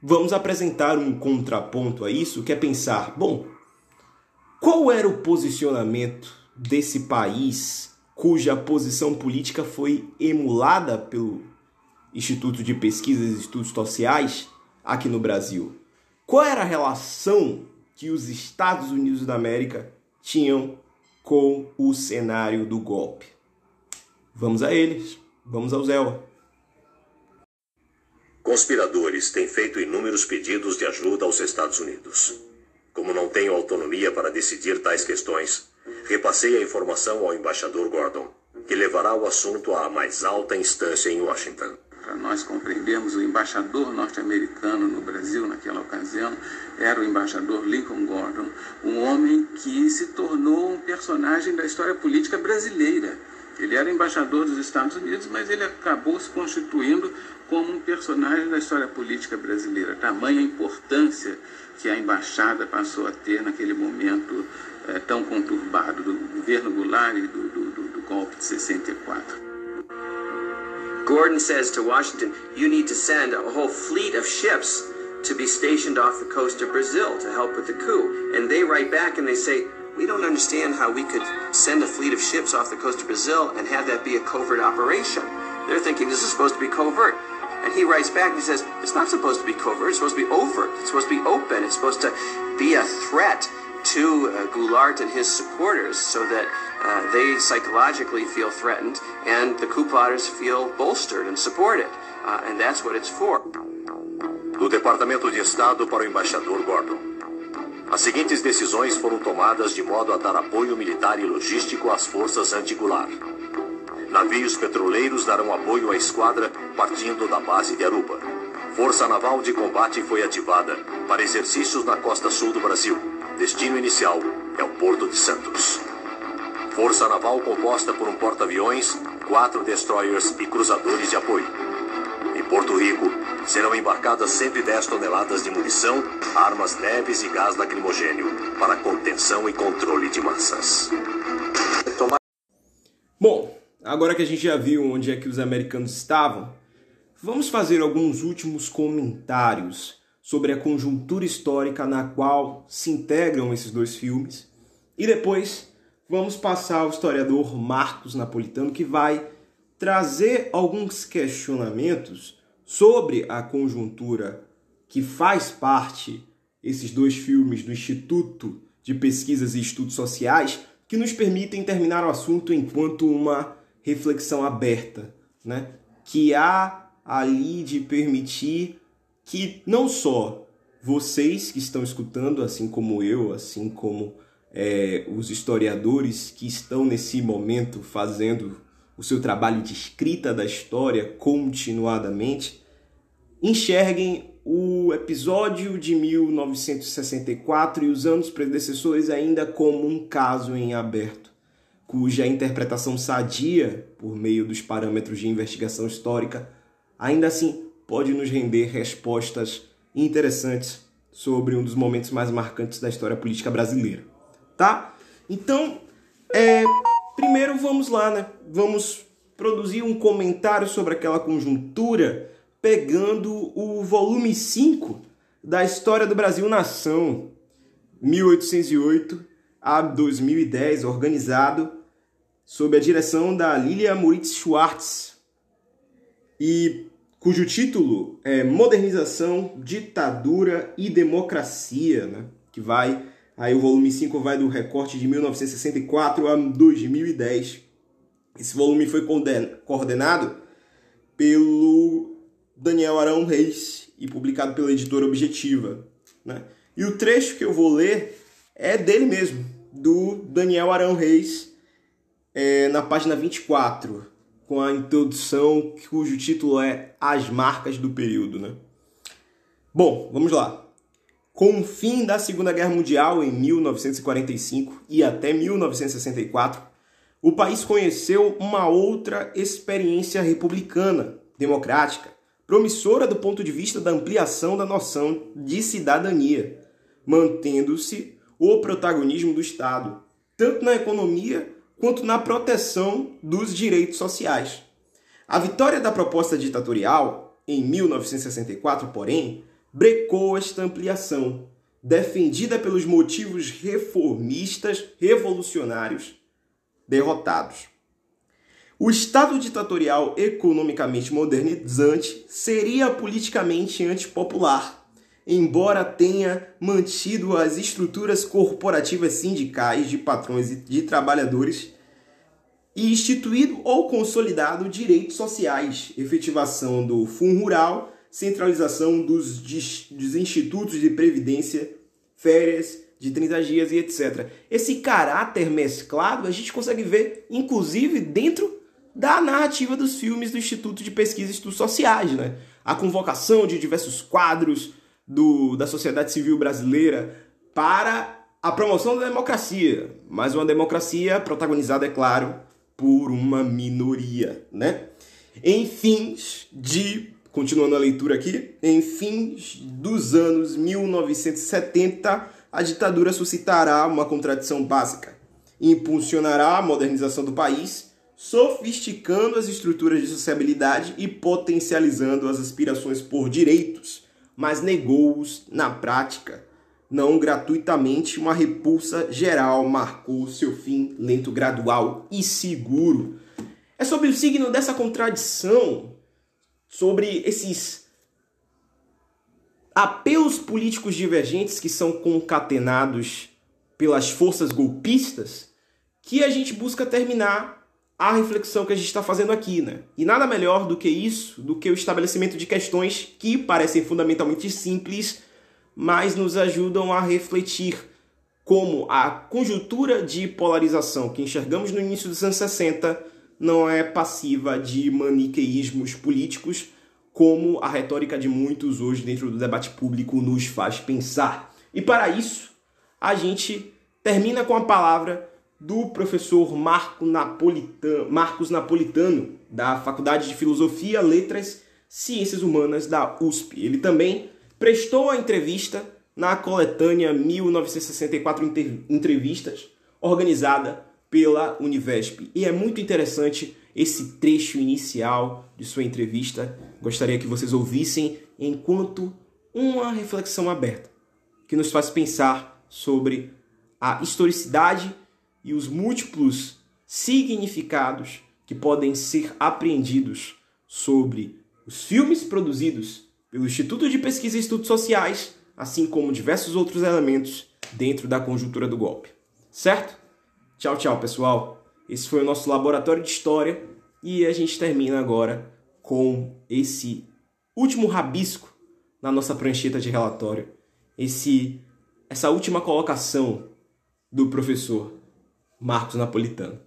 vamos apresentar um contraponto a isso, que é pensar, bom, qual era o posicionamento desse país cuja posição política foi emulada pelo Instituto de Pesquisas e Estudos Sociais aqui no Brasil? Qual era a relação que os Estados Unidos da América tinham com o cenário do golpe? Vamos a eles, vamos ao Zéu. Conspiradores têm feito inúmeros pedidos de ajuda aos Estados Unidos. Como não tenho autonomia para decidir tais questões, Repassei a informação ao embaixador Gordon, que levará o assunto à mais alta instância em Washington. Para nós compreendermos, o embaixador norte-americano no Brasil, naquela ocasião, era o embaixador Lincoln Gordon, um homem que se tornou um personagem da história política brasileira. Ele era embaixador dos Estados Unidos, mas ele acabou se constituindo como um personagem da história política brasileira. Tamanha importância que a embaixada passou a ter naquele momento é, tão conturbado do governo Goulart e do, do, do, do golpe de 64. Gordon says to Washington, you need to send a whole fleet of ships to be stationed off the coast of Brazil to help with the coup. And they write back and they say, we don't understand how we could send a fleet of ships off the coast of Brazil and have that be a covert operation. They're thinking this is supposed to be covert. And he writes back and he says, it's not supposed to be covert, it's supposed to be overt, it's supposed to be open, it's supposed to be a threat to uh, Goulart and his supporters so that uh, they psychologically feel threatened and the coup feel bolstered and supported. Uh, and that's what it's for. Do Departamento de Estado para o embaixador Gordon. As seguintes decisões foram tomadas de modo a dar apoio militar e logístico às forças anti-Goulart. Navios petroleiros darão apoio à esquadra partindo da base de Aruba. Força Naval de Combate foi ativada para exercícios na costa sul do Brasil. Destino inicial é o Porto de Santos. Força Naval composta por um porta-aviões, quatro destroyers e cruzadores de apoio. Em Porto Rico, serão embarcadas 110 toneladas de munição, armas leves e gás lacrimogênio para contenção e controle de massas. Bom, agora que a gente já viu onde é que os americanos estavam, vamos fazer alguns últimos comentários sobre a conjuntura histórica na qual se integram esses dois filmes e depois vamos passar ao historiador Marcos Napolitano que vai trazer alguns questionamentos sobre a conjuntura que faz parte esses dois filmes do Instituto de Pesquisas e Estudos Sociais que nos permitem terminar o assunto enquanto uma reflexão aberta, né? Que há ali de permitir que não só vocês que estão escutando, assim como eu, assim como é, os historiadores que estão nesse momento fazendo o seu trabalho de escrita da história continuadamente, enxerguem o episódio de 1964 e os anos predecessores ainda como um caso em aberto, cuja interpretação sadia, por meio dos parâmetros de investigação histórica, ainda assim pode nos render respostas interessantes sobre um dos momentos mais marcantes da história política brasileira, tá? Então, é, primeiro vamos lá, né? Vamos produzir um comentário sobre aquela conjuntura pegando o volume 5 da História do Brasil Nação, 1808 a 2010, organizado sob a direção da Lilia Moritz Schwartz e cujo título é Modernização, Ditadura e Democracia, né? que vai aí o volume 5 vai do recorte de 1964 a 2010. Esse volume foi coordenado pelo Daniel Arão Reis e publicado pela editora Objetiva. Né? E o trecho que eu vou ler é dele mesmo, do Daniel Arão Reis, é, na página 24, com a introdução cujo título é As Marcas do Período. Né? Bom, vamos lá. Com o fim da Segunda Guerra Mundial em 1945 e até 1964, o país conheceu uma outra experiência republicana, democrática, promissora do ponto de vista da ampliação da noção de cidadania, mantendo-se o protagonismo do Estado, tanto na economia quanto na proteção dos direitos sociais. A vitória da proposta ditatorial, em 1964, porém, brecou esta ampliação, defendida pelos motivos reformistas revolucionários derrotados. O Estado ditatorial economicamente modernizante seria politicamente antipopular, embora tenha mantido as estruturas corporativas sindicais de patrões e de trabalhadores e instituído ou consolidado direitos sociais, efetivação do Fundo Rural, centralização dos, dos institutos de previdência, férias, de 30 dias e etc. Esse caráter mesclado a gente consegue ver, inclusive, dentro da narrativa dos filmes do Instituto de Pesquisa e Estudos Sociais, né? A convocação de diversos quadros do, da sociedade civil brasileira para a promoção da democracia, mas uma democracia protagonizada, é claro, por uma minoria, né? Em fins de continuando a leitura aqui, em fins dos anos 1970, a ditadura suscitará uma contradição básica. Impulsionará a modernização do país, sofisticando as estruturas de sociabilidade e potencializando as aspirações por direitos, mas negou-os na prática. Não gratuitamente, uma repulsa geral marcou seu fim lento, gradual e seguro. É sobre o signo dessa contradição, sobre esses apelos políticos divergentes que são concatenados pelas forças golpistas que a gente busca terminar a reflexão que a gente está fazendo aqui, né? E nada melhor do que isso, do que o estabelecimento de questões que parecem fundamentalmente simples, mas nos ajudam a refletir como a conjuntura de polarização que enxergamos no início dos anos 60 não é passiva de maniqueísmos políticos, como a retórica de muitos hoje dentro do debate público nos faz pensar. E para isso, a gente termina com a palavra do professor Marco Napolitano, Marcos Napolitano, da Faculdade de Filosofia, Letras, Ciências Humanas da USP. Ele também prestou a entrevista na coletânea 1964 Entrevistas, organizada pela Univesp. E é muito interessante esse trecho inicial de sua entrevista. Gostaria que vocês ouvissem enquanto uma reflexão aberta que nos faz pensar sobre a historicidade e os múltiplos significados que podem ser apreendidos sobre os filmes produzidos pelo Instituto de Pesquisa e Estudos Sociais, assim como diversos outros elementos dentro da conjuntura do golpe. Certo? Tchau, tchau, pessoal. Esse foi o nosso laboratório de história e a gente termina agora com esse último rabisco na nossa prancheta de relatório. Esse essa última colocação do professor Marcos Napolitano.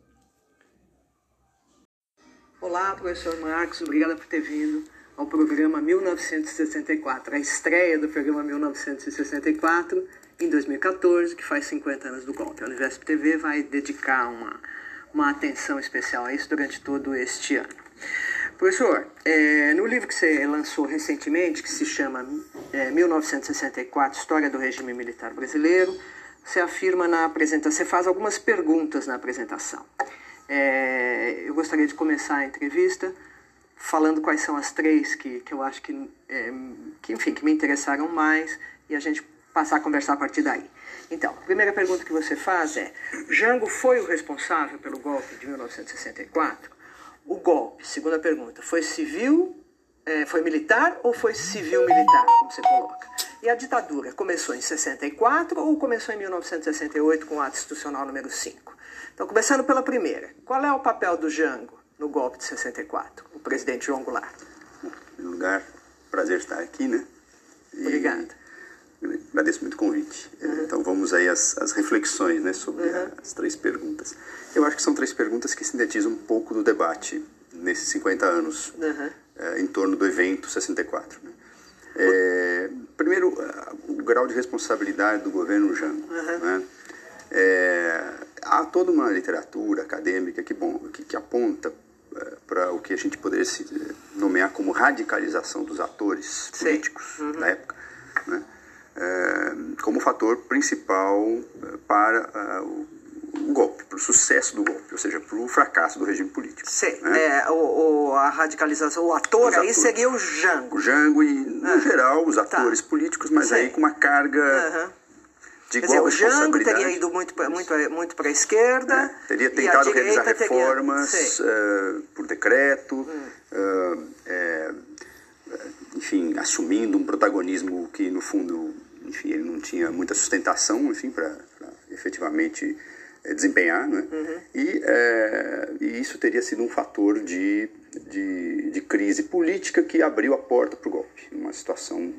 Olá, professor Marcos, obrigada por ter vindo ao programa 1964, a estreia do programa 1964 em 2014, que faz 50 anos do golpe. A Universidade TV vai dedicar uma uma atenção especial a isso durante todo este ano. Professor, é, no livro que você lançou recentemente, que se chama é, 1964, História do Regime Militar Brasileiro, você afirma na apresentação, você faz algumas perguntas na apresentação. É, eu gostaria de começar a entrevista falando quais são as três que, que eu acho que, é, que, enfim, que me interessaram mais e a gente passar a conversar a partir daí. Então, a primeira pergunta que você faz é: Jango foi o responsável pelo golpe de 1964? O golpe, segunda pergunta, foi civil, é, foi militar ou foi civil-militar, como você coloca? E a ditadura começou em 64 ou começou em 1968 com o ato institucional número 5? Então, começando pela primeira, qual é o papel do Jango no golpe de 64, o presidente João Goulart? Em primeiro lugar, prazer estar aqui, né? E... Obrigada. Agradeço muito o convite. Uhum. Então vamos aí às, às reflexões né, sobre uhum. as três perguntas. Eu acho que são três perguntas que sintetizam um pouco do debate nesses 50 anos uhum. é, em torno do evento 64. Né? É, primeiro, o grau de responsabilidade do governo Jango. Né? É, há toda uma literatura acadêmica que, bom, que, que aponta para o que a gente poderia nomear como radicalização dos atores Sim. políticos uhum. da época. Né? Eh, como fator principal eh, para eh, o, o golpe, para o sucesso do golpe, ou seja, para o fracasso do regime político. Sim, né? é, o, o, a radicalização, o ator os aí atores. seria o Jango. O Jango e, no ah, geral, os tá. atores tá. políticos, mas aí com uma carga uhum. de igual Quer dizer, o Jango teria ido muito, muito, muito para a esquerda. É, teria tentado realizar reformas teria... uh, por decreto. Hum. Uh, é, enfim, assumindo um protagonismo que, no fundo, enfim, ele não tinha muita sustentação, enfim, para efetivamente é, desempenhar, né? Uhum. E, é, e, isso teria sido um fator de, de, de, crise política que abriu a porta para o golpe, uma situação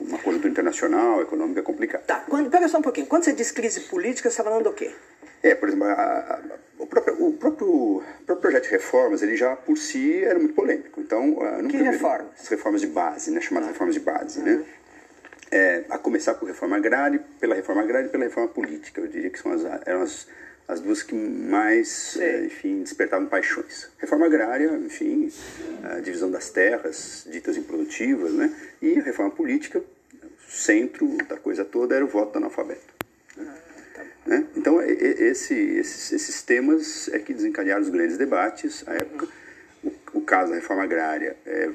uma conjuntura internacional, econômica complicada. Tá, quando, pega só um pouquinho. Quando você diz crise política, você está falando do quê? É, por exemplo, a, a, o, próprio, o, próprio, o, próprio, projeto de reformas, ele já por si era muito polêmico. Então, que primeiro, reformas? As reformas de base, né, chamadas reformas de base, uhum. né? É, a começar por reforma agrária, pela reforma agrária e pela reforma política. Eu diria que são as, eram as, as duas que mais, é, enfim, despertavam paixões. Reforma agrária, enfim, a divisão das terras ditas improdutivas, né? E a reforma política, o centro da coisa toda era o voto do analfabeto. Né? Né? Então, esse, esses, esses, temas é que desencadearam os grandes debates à época. O, o caso da reforma agrária, é,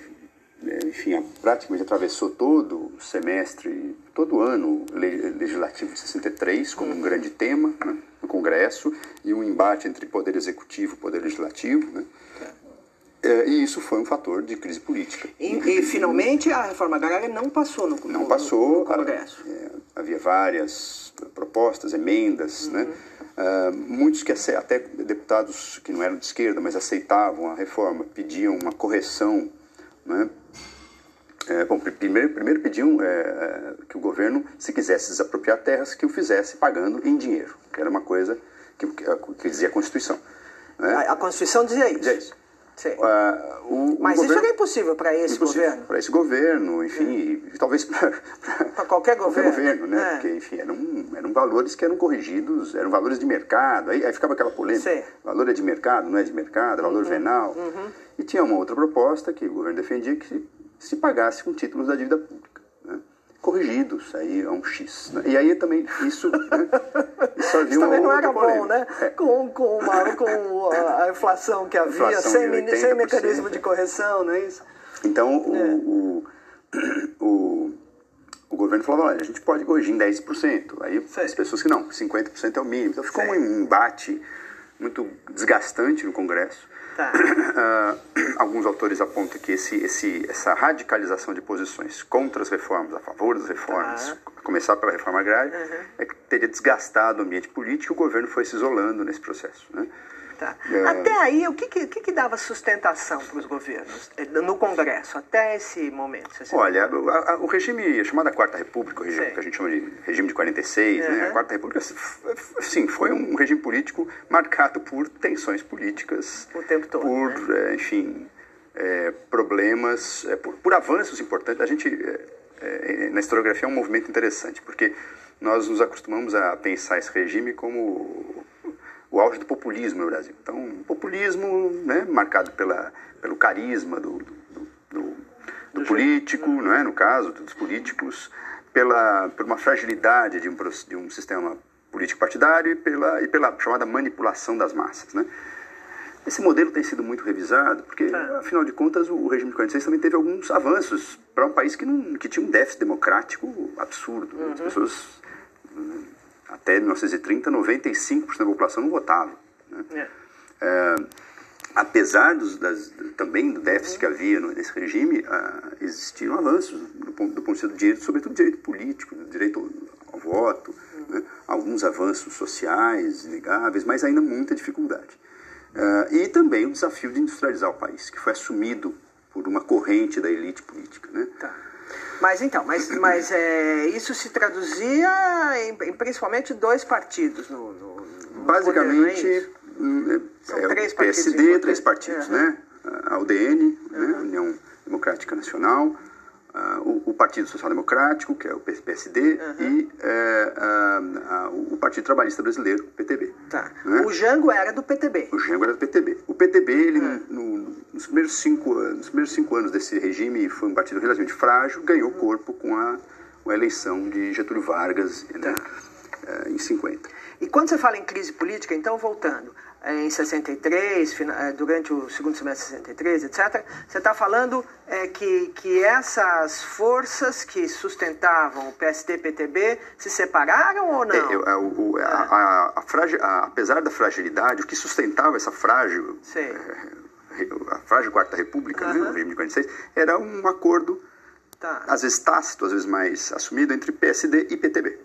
enfim, praticamente atravessou todo o semestre, todo o ano legislativo de 63 como um grande tema né, no Congresso e um embate entre poder executivo e poder legislativo. Né? É, e isso foi um fator de crise política. E, e finalmente a reforma agrária não passou no, não passou, no Congresso. É, havia várias propostas, emendas, né? uhum. né? Uh, muitos que até deputados que não eram de esquerda, mas aceitavam a reforma, pediam uma correção, né? É, bom, primeiro, primeiro pediam é, é, que o governo, se quisesse desapropriar terras, que o fizesse pagando em dinheiro, que era uma coisa que, que dizia a Constituição. Né? A, a Constituição dizia isso? Dizia isso. Uh, Mas isso era impossível para esse impossível governo? Para esse governo, enfim, é. talvez para qualquer governo. governo, né? É. Porque, enfim, eram, eram valores que eram corrigidos, eram valores de mercado, aí, aí ficava aquela polêmica. Sim. Valor é de mercado, não é de mercado, valor uhum. venal. Uhum. E tinha uma outra proposta que o governo defendia que se, se pagasse com títulos da dívida pública corrigidos aí a um X. Né? E aí também isso, né? isso, isso também não era bom, né? É. Com, com, uma, com a inflação que havia, inflação sem, sem mecanismo de correção, não é isso? Então é. o, o, o, o, governo falava, olha, a gente pode corrigir em 10%. Aí Sei. as pessoas que não, 50% é o mínimo. Então ficou Sei. um embate muito desgastante no Congresso. Tá. Uh, alguns autores apontam que esse, esse, essa radicalização de posições contra as reformas, a favor das reformas, tá. começar pela reforma agrária, uhum. é teria desgastado o ambiente político e o governo foi se isolando nesse processo. Né? Tá. É... Até aí, o que, que, que dava sustentação para os governos eh, no Congresso, até esse momento? Olha, a, a, o regime, a chamada Quarta República, o regime, que a gente chama de regime de 46, uhum. né? a Quarta República, sim, foi um regime político marcado por tensões políticas. O tempo todo. Por, né? é, enfim, é, problemas, é, por, por, avanços importantes. A gente, na historiografia, é um movimento interessante, porque nós nos acostumamos a pensar esse regime como o auge do populismo no Brasil. Então, populismo né, marcado pela, pelo carisma do, do, do, do político, não é, no caso, dos políticos, pela, por uma fragilidade de um, de um sistema político partidário e pela, e pela chamada manipulação das massas. Né? Esse modelo tem sido muito revisado, porque, é. afinal de contas, o regime de 46 também teve alguns avanços para um país que, não, que tinha um déficit democrático absurdo. Uhum. As pessoas até 1930, 95% da população não votava. Né? É. É, apesar dos, das, também do déficit que havia nesse regime, ah, existiram avanços do ponto, do ponto de vista do direito, sobretudo do direito político, do direito ao voto, né? alguns avanços sociais inegáveis, mas ainda muita dificuldade. Ah, e também o desafio de industrializar o país, que foi assumido por uma corrente da elite política. Né? Tá. Mas então, mas, mas é, isso se traduzia em, em principalmente dois partidos no, no, no Basicamente, poder, é é, três PSD, três partidos, né? A UDN, né? União Democrática Nacional, uh, o, o, Partido Social Democrático, que é o PSD, uhum. e é, uh, uh, o Partido Trabalhista Brasileiro, o PTB. Tá. Né? O Jango era do PTB. O Jango era do PTB. O PTB, ele, no, nos, primeiros cinco, nos primeiros cinco anos desse regime, foi um partido relativamente frágil, ganhou corpo com a, com a eleição de Getúlio Vargas né? tá. em 50. E quando você fala em crise política, então, voltando, em 63, eh, durante o segundo semestre de 63, etc., você está falando é, que, que essas forças que sustentavam o PSD-PTB se separaram ou não? É, é, o, a, a, a, apesar da fragilidade, o que sustentava essa frágil, é, a frágil Quarta República, uhum. né, o regime de 46, era um acordo, tá. às vezes tácito, às vezes mais assumido, entre PSD e PTB.